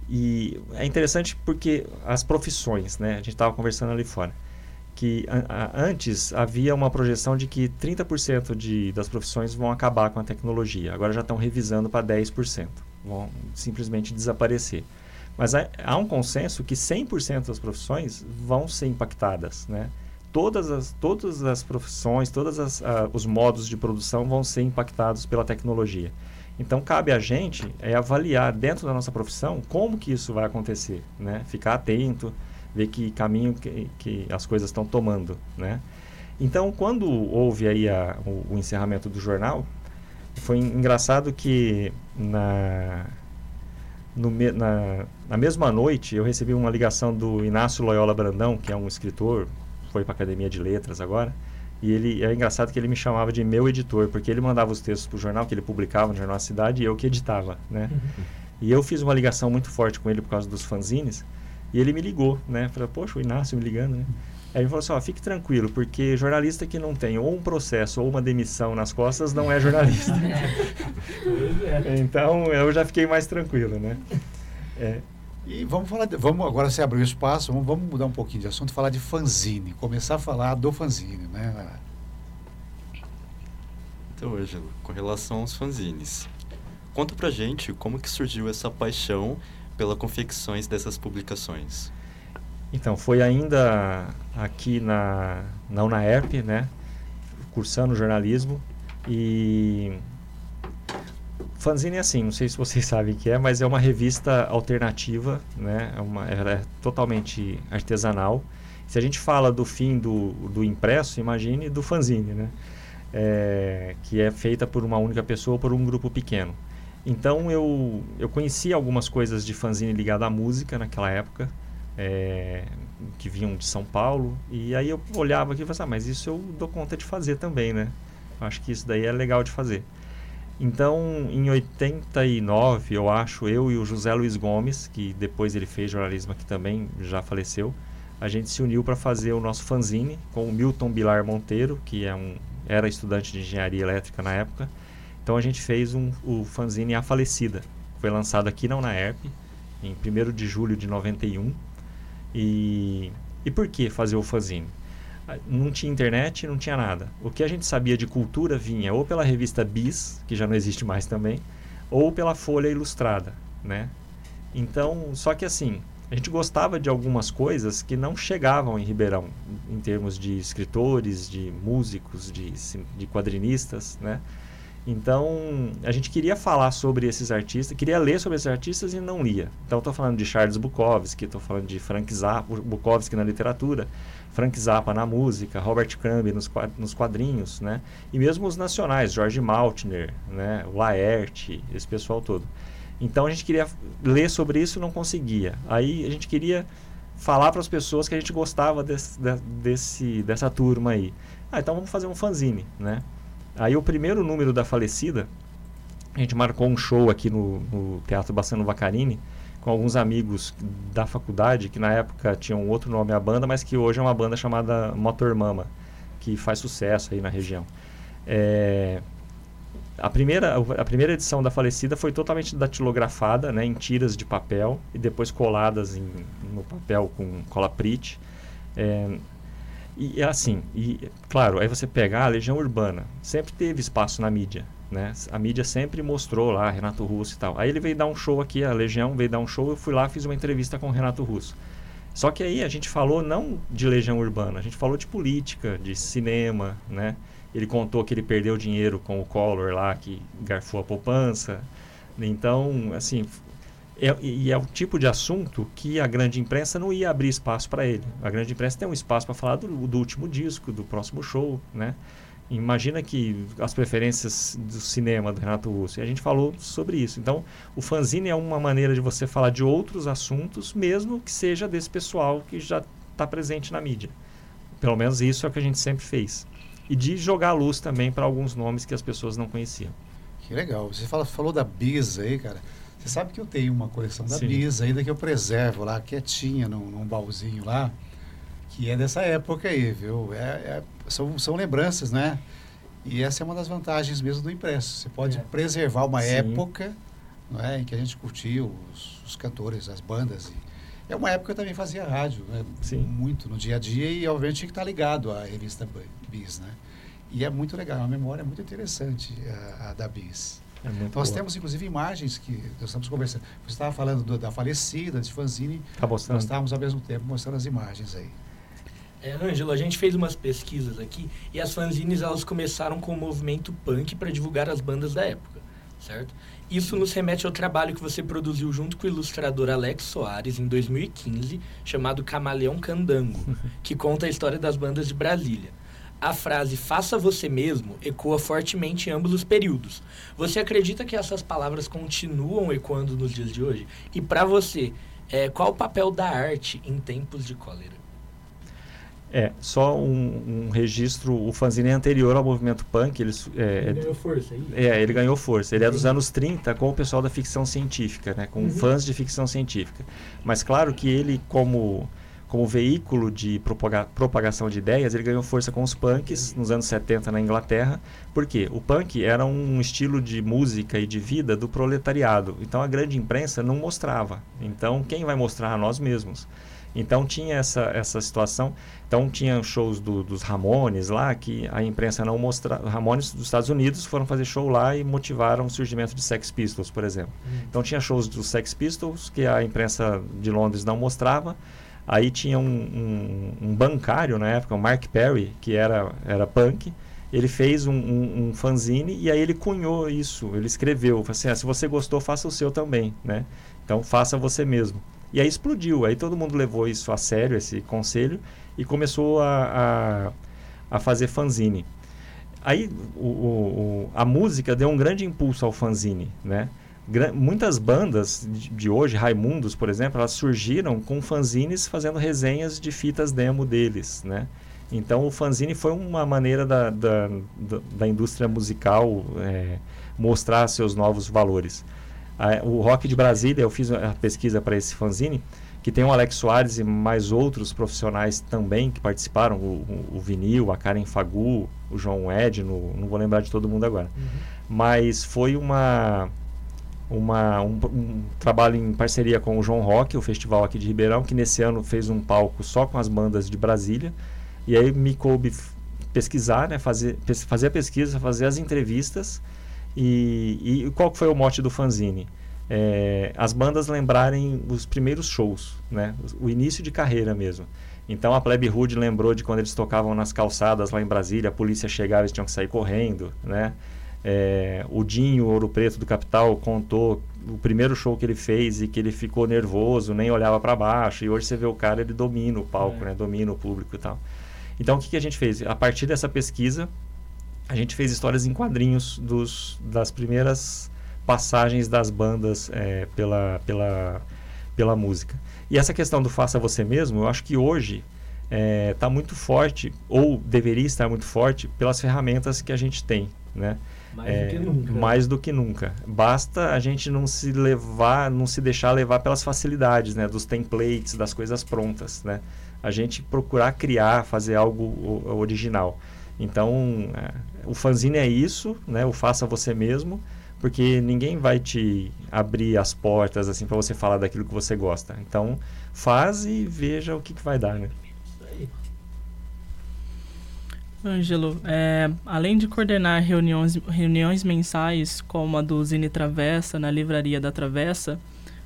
e é interessante porque as profissões, né? A gente estava conversando ali fora que a, a, antes havia uma projeção de que 30% de, das profissões vão acabar com a tecnologia. Agora já estão revisando para 10%. Vão simplesmente desaparecer. Mas há, há um consenso que 100% das profissões vão ser impactadas, né? Todas as, todas as profissões, todos os modos de produção vão ser impactados pela tecnologia. Então, cabe a gente é, avaliar dentro da nossa profissão como que isso vai acontecer, né? Ficar atento, ver que caminho que, que as coisas estão tomando, né? Então, quando houve aí a, o, o, encerramento do jornal, foi engraçado que na, no, na, na, mesma noite eu recebi uma ligação do Inácio Loyola Brandão, que é um escritor, foi para a Academia de Letras agora, e ele é engraçado que ele me chamava de meu editor, porque ele mandava os textos para o jornal, que ele publicava no Jornal Cidade, e eu que editava, né? Uhum. E eu fiz uma ligação muito forte com ele por causa dos fanzines, e ele me ligou, né? Falei, poxa, o Inácio me ligando, né? Aí ele falou assim, ó, fique tranquilo, porque jornalista que não tem ou um processo ou uma demissão nas costas não é jornalista. Então eu já fiquei mais tranquilo, né?
É. E vamos falar, de, vamos agora se abrir o espaço, vamos, vamos, mudar um pouquinho de assunto, falar de fanzine, começar a falar do fanzine, né?
Então, Ângelo, com relação aos fanzines, conta pra gente como que surgiu essa paixão pela confecções dessas publicações?
Então, foi ainda aqui na, na UNAERP, né? Cursando jornalismo. E Fanzine é assim, não sei se vocês sabem o que é, mas é uma revista alternativa, né? É uma, ela é totalmente artesanal. Se a gente fala do fim do, do impresso, imagine do fanzine, né? É, que é feita por uma única pessoa ou por um grupo pequeno. Então eu, eu conhecia algumas coisas de fanzine ligado à música naquela época, é, que vinham de São Paulo, e aí eu olhava aqui e falava, ah, mas isso eu dou conta de fazer também, né? Acho que isso daí é legal de fazer. Então, em 89, eu acho, eu e o José Luiz Gomes, que depois ele fez jornalismo aqui também, já faleceu, a gente se uniu para fazer o nosso fanzine com o Milton Bilar Monteiro, que é um, era estudante de engenharia elétrica na época, então a gente fez um, o fanzine A Falecida. Foi lançado aqui na UNAERP, em 1 de julho de 91. E, e por que fazer o fanzine? Não tinha internet, não tinha nada. O que a gente sabia de cultura vinha ou pela revista Bis, que já não existe mais também, ou pela Folha Ilustrada, né? Então, só que assim, a gente gostava de algumas coisas que não chegavam em Ribeirão, em termos de escritores, de músicos, de, de quadrinistas, né? Então, a gente queria falar sobre esses artistas, queria ler sobre esses artistas e não lia. Então, estou falando de Charles Bukowski, estou falando de Frank Zappa, Bukowski na literatura, Frank Zappa na música, Robert Crumb nos, quadrinhos, né? E mesmo os nacionais, George Maltner, né? Laerte, esse pessoal todo. Então, a gente queria ler sobre isso e não conseguia. Aí, a gente queria falar para as pessoas que a gente gostava desse, desse, dessa turma aí. Ah, então vamos fazer um fanzine, né? Aí o primeiro número da falecida, a gente marcou um show aqui no, no Teatro Bassano Vacarini com alguns amigos da faculdade, que na época tinham outro nome a banda, mas que hoje é uma banda chamada Motor Mama, que faz sucesso aí na região. É, a, primeira, a primeira edição da falecida foi totalmente datilografada, né, em tiras de papel e depois coladas em, no papel com cola Prit. É, e assim, e claro, aí você pega ah, a Legião Urbana, sempre teve espaço na mídia, né? A mídia sempre mostrou lá Renato Russo e tal. Aí ele veio dar um show aqui, a Legião veio dar um show, eu fui lá, fiz uma entrevista com o Renato Russo. Só que aí a gente falou não de Legião Urbana, a gente falou de política, de cinema, né? Ele contou que ele perdeu dinheiro com o Collor lá, que garfou a poupança. Então, assim, é, e é o tipo de assunto que a grande imprensa não ia abrir espaço para ele. A grande imprensa tem um espaço para falar do, do, último disco, do próximo show, né? Imagina que as preferências do cinema do Renato Russo. E a gente falou sobre isso. Então, o fanzine é uma maneira de você falar de outros assuntos, mesmo que seja desse pessoal que já está presente na mídia. Pelo menos isso é o que a gente sempre fez. E de jogar luz também para alguns nomes que as pessoas não conheciam.
Que legal. Você fala, falou da Bisa aí, cara. Você sabe que eu tenho uma coleção da Sim. Bisa ainda que eu preservo lá, quietinha, num, num baúzinho lá, que é dessa época aí, viu? É, é, são, são lembranças, né? E essa é uma das vantagens mesmo do impresso. Você pode é. preservar uma Sim. época não é, em que a gente curtia os, os cantores, as bandas. E é uma época que eu também fazia rádio, né? Sim. muito no dia a dia e, obviamente, tinha que estar ligado à revista Bis, né? E é muito legal, é uma memória muito interessante a, a da Bis. É Nós boa. temos, inclusive, imagens que nós estamos conversando. Você estava falando do, da falecida, de fanzine.
Tá mostrando.
Nós estávamos, ao mesmo tempo, mostrando as imagens aí.
É, Ângelo, a gente fez umas pesquisas aqui e as fanzines elas começaram com o movimento punk para divulgar as bandas da época, certo? Isso nos remete ao trabalho que você produziu junto com o ilustrador Alex Soares em 2015, chamado Camaleão Candango, que conta a história das bandas de Brasília a frase faça você mesmo ecoa fortemente em ambos os períodos. Você acredita que essas palavras continuam ecoando nos dias de hoje? E para você, é, qual o papel da arte em tempos de cólera?
É, só um, um, registro, o fanzine é anterior ao movimento punk. Ele,
é, ele ganhou força,
hein? É, ele ganhou força. Ele é dos anos 30 com o pessoal da ficção científica, né? Com uhum. fãs de ficção científica. Mas claro que ele, como como veículo de propaga propagação de ideias, ele ganhou força com os punks nos anos 70 na Inglaterra. Por quê? O punk era um estilo de música e de vida do proletariado. Então a grande imprensa não mostrava. Então quem vai mostrar a nós mesmos? Então tinha essa, essa situação. Então tinha shows do, dos Ramones lá que a imprensa não mostrava. Ramones dos Estados Unidos foram fazer show lá e motivaram o surgimento de Sex Pistols, por exemplo. Hum. Então tinha shows dos Sex Pistols que a imprensa de Londres não mostrava Aí tinha um, um, um, bancário na época, o Mark Perry, que era, era punk. Ele fez um, um, um fanzine e aí ele cunhou isso. Ele escreveu, assim, ah, se você gostou, faça o seu também, né? Então faça você mesmo. E aí explodiu. Aí todo mundo levou isso a sério, esse conselho, e começou a, a, a fazer fanzine. Aí o, o, a música deu um grande impulso ao fanzine, né? muitas bandas de, de, hoje, Raimundos, por exemplo, elas surgiram com fanzines fazendo resenhas de fitas demo deles, né? Então o fanzine foi uma maneira da, da, da, da indústria musical é, mostrar seus novos valores. A, o Rock de Brasília, eu fiz a pesquisa para esse fanzine, que tem o Alex Soares e mais outros profissionais também que participaram, o, o, o Vinil, a Karen Fagu, o João Ed, no, não vou lembrar de todo mundo agora. Uhum. Mas foi uma uma, um, um, trabalho em parceria com o João Rock, o festival aqui de Ribeirão, que nesse ano fez um palco só com as bandas de Brasília. E aí me coube pesquisar, né, fazer, fazer a pesquisa, fazer as entrevistas. E, e qual foi o mote do fanzine? É, as bandas lembrarem os primeiros shows, né, o início de carreira mesmo. Então a Plebe Hood lembrou de quando eles tocavam nas calçadas lá em Brasília, a polícia chegava e eles tinham que sair correndo, né? É, o Dinho Ouro Preto do Capital contou o primeiro show que ele fez e que ele ficou nervoso, nem olhava para baixo. E hoje você vê o cara, ele domina o palco, é. né? Domina o público e tal. Então o que, que a gente fez? A partir dessa pesquisa, a gente fez histórias em quadrinhos dos, das primeiras passagens das bandas é, pela, pela, pela música. E essa questão do faça você mesmo, eu acho que hoje está é, tá muito forte, ou deveria estar muito forte, pelas ferramentas que a gente tem, né?
Mais é, do que nunca.
Mais do que nunca. Basta a gente não se levar, não se deixar levar pelas facilidades, né? Dos templates, das coisas prontas, né? A gente procurar criar, fazer algo original. Então, é, o fanzine é isso, né? O faça você mesmo porque ninguém vai te abrir as portas assim para você falar daquilo que você gosta. Então, faz e veja o que, que vai dar, né?
Ângelo, é, além de coordenar reuniões, reuniões mensais como a do Zine Travessa na Livraria da Travessa,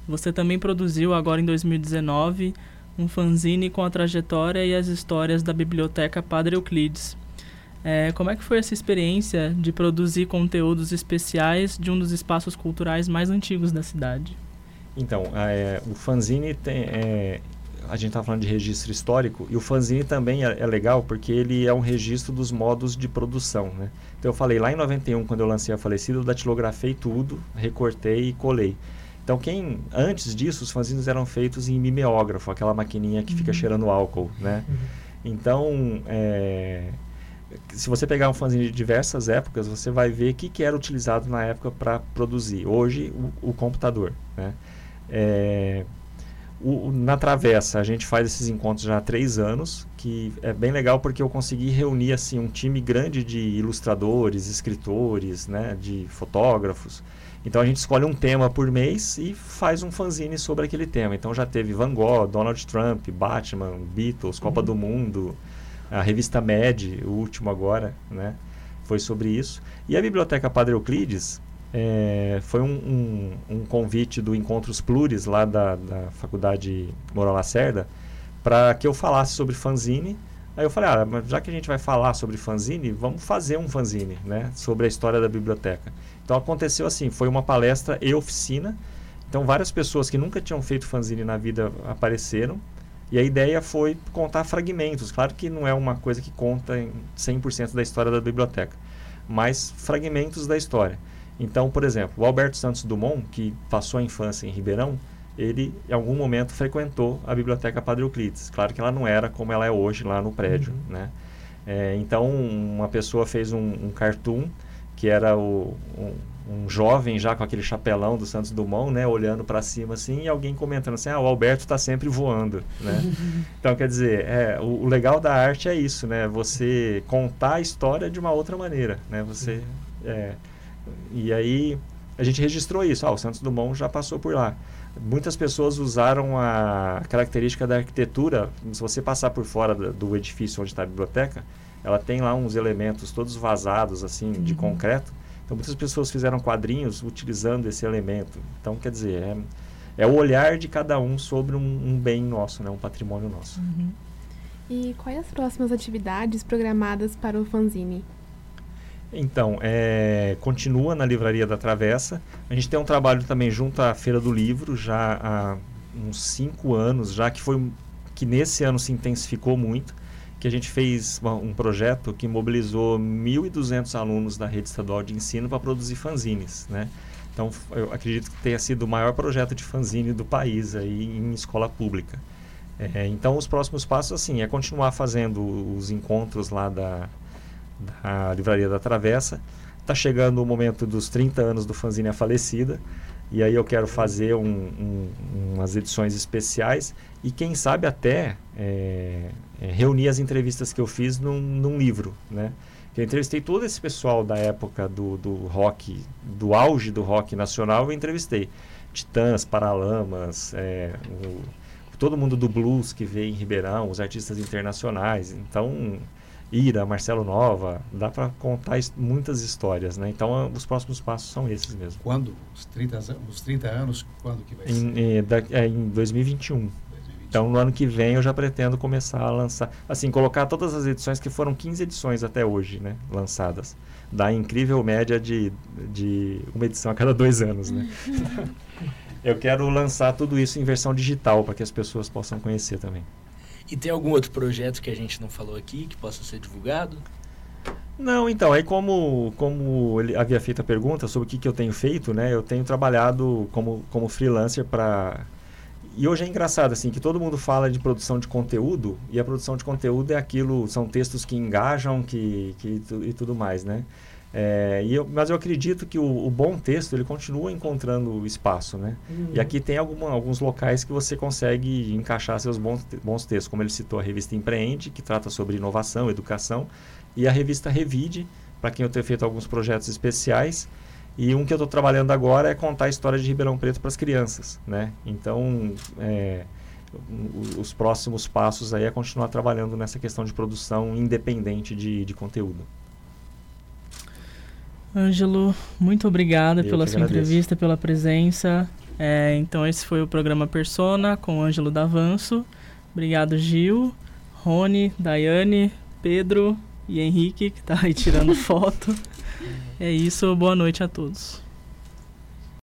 você também produziu agora em 2019 um fanzine com a trajetória e as histórias da Biblioteca Padre Euclides, é, como é que foi essa experiência de produzir conteúdos especiais de um dos espaços culturais mais antigos da cidade?
Então, é, o fanzine tem, é, a gente está falando de registro histórico e o fanzine também é, é, legal porque ele é um registro dos modos de produção, né? Então eu falei lá em 91 quando eu lancei a falecida, eu datilografei tudo, recortei e colei. Então quem antes disso os fanzines eram feitos em mimeógrafo, aquela maquininha que uhum. fica cheirando álcool, né? Uhum. Então é, se você pegar um fanzine de diversas épocas, você vai ver o que, que era utilizado na época para produzir. Hoje, o, o computador. Né? É, o, na Travessa, a gente faz esses encontros já há três anos, que é bem legal porque eu consegui reunir assim, um time grande de ilustradores, escritores, né, de fotógrafos. Então a gente escolhe um tema por mês e faz um fanzine sobre aquele tema. Então já teve Van Gogh, Donald Trump, Batman, Beatles, Copa uhum. do Mundo, a revista MED, o último agora, né, foi sobre isso. E a Biblioteca Padre Euclides é, foi um, um, um, convite do Encontros Pluris, lá da, da Faculdade Moral Lacerda, para que eu falasse sobre fanzine. Aí eu falei, ah, já que a gente vai falar sobre fanzine, vamos fazer um fanzine, né, sobre a história da biblioteca. Então aconteceu assim, foi uma palestra e oficina. Então várias pessoas que nunca tinham feito fanzine na vida apareceram e a ideia foi contar fragmentos. Claro que não é uma coisa que conta em 100% da história da biblioteca, mas fragmentos da história. Então, por exemplo, o Alberto Santos Dumont, que passou a infância em Ribeirão, ele em algum momento frequentou a biblioteca Padre Euclides. Claro que ela não era como ela é hoje lá no prédio, uhum. né? É, então, uma pessoa fez um, um cartoon que era o, um, um jovem já com aquele chapelão do Santos Dumont, né, olhando para cima assim, e alguém comentando assim, ah, o Alberto está sempre voando, né? então, quer dizer, é, o, o, legal da arte é isso, né? Você contar a história de uma outra maneira, né? Você, é, e aí a gente registrou isso, ah, o Santos Dumont já passou por lá. Muitas pessoas usaram a característica da arquitetura, se você passar por fora do, do edifício onde está a biblioteca, ela tem lá uns elementos todos vazados assim de uhum. concreto então, muitas pessoas fizeram quadrinhos utilizando esse elemento. Então, quer dizer, é, é o olhar de cada um sobre um, um bem nosso, né? um patrimônio nosso.
Uhum. E quais as próximas atividades programadas para o fanzine?
Então, é, continua na Livraria da Travessa. A gente tem um trabalho também junto à Feira do Livro, já há uns cinco anos, já que foi que nesse ano se intensificou muito que a gente fez um projeto que mobilizou 1.200 alunos da rede estadual de ensino para produzir fanzines, né? Então, eu acredito que tenha sido o maior projeto de fanzine do país aí em escola pública. É, então, os próximos passos, assim, é continuar fazendo os encontros lá da, da Livraria da Travessa. Está chegando o momento dos 30 anos do fanzine A Falecida. E aí eu quero fazer um, um, umas edições especiais e quem sabe até é, é, reunir as entrevistas que eu fiz num, num livro, né? Eu entrevistei todo esse pessoal da época do, do rock, do auge do rock nacional, eu entrevistei Titãs, Paralamas, é, o, todo mundo do blues que vê em Ribeirão, os artistas internacionais. Então, Ira, Marcelo Nova, dá para contar muitas histórias, né? Então, os próximos passos são esses mesmo.
Quando? Os 30, os 30 anos, quando que vai
em, ser? É, da, é, em 2021. 2021. Então, no ano que vem, eu já pretendo começar a lançar, assim, colocar todas as edições, que foram 15 edições até hoje, né? Lançadas. Da incrível média de, de uma edição a cada dois anos, né? eu quero lançar tudo isso em versão digital, para que as pessoas possam conhecer também.
E tem algum outro projeto que a gente não falou aqui que possa ser divulgado?
Não, então, aí como, como ele havia feito a pergunta sobre o que, que eu tenho feito, né? Eu tenho trabalhado como, como freelancer para... E hoje é engraçado, assim, que todo mundo fala de produção de conteúdo, e a produção de conteúdo é aquilo, são textos que engajam que, que, e tudo mais, né? É, eu, mas eu acredito que o, o, bom texto ele continua encontrando espaço, né? Uhum. E aqui tem alguma, alguns locais que você consegue encaixar seus bons, bons textos, como ele citou a revista Empreende, que trata sobre inovação, educação, e a revista Revide, para quem eu tenho feito alguns projetos especiais. E um que eu estou trabalhando agora é contar a história de Ribeirão Preto para as crianças, né? Então, é, os próximos passos aí é continuar trabalhando nessa questão de produção independente de, de conteúdo.
Ângelo, muito obrigada Eu pela sua agradeço. entrevista, pela presença. É, então, esse foi o programa Persona com o Ângelo Davanço. Obrigado, Gil, Rony, Daiane, Pedro e Henrique, que está aí tirando foto. É isso, boa noite a todos.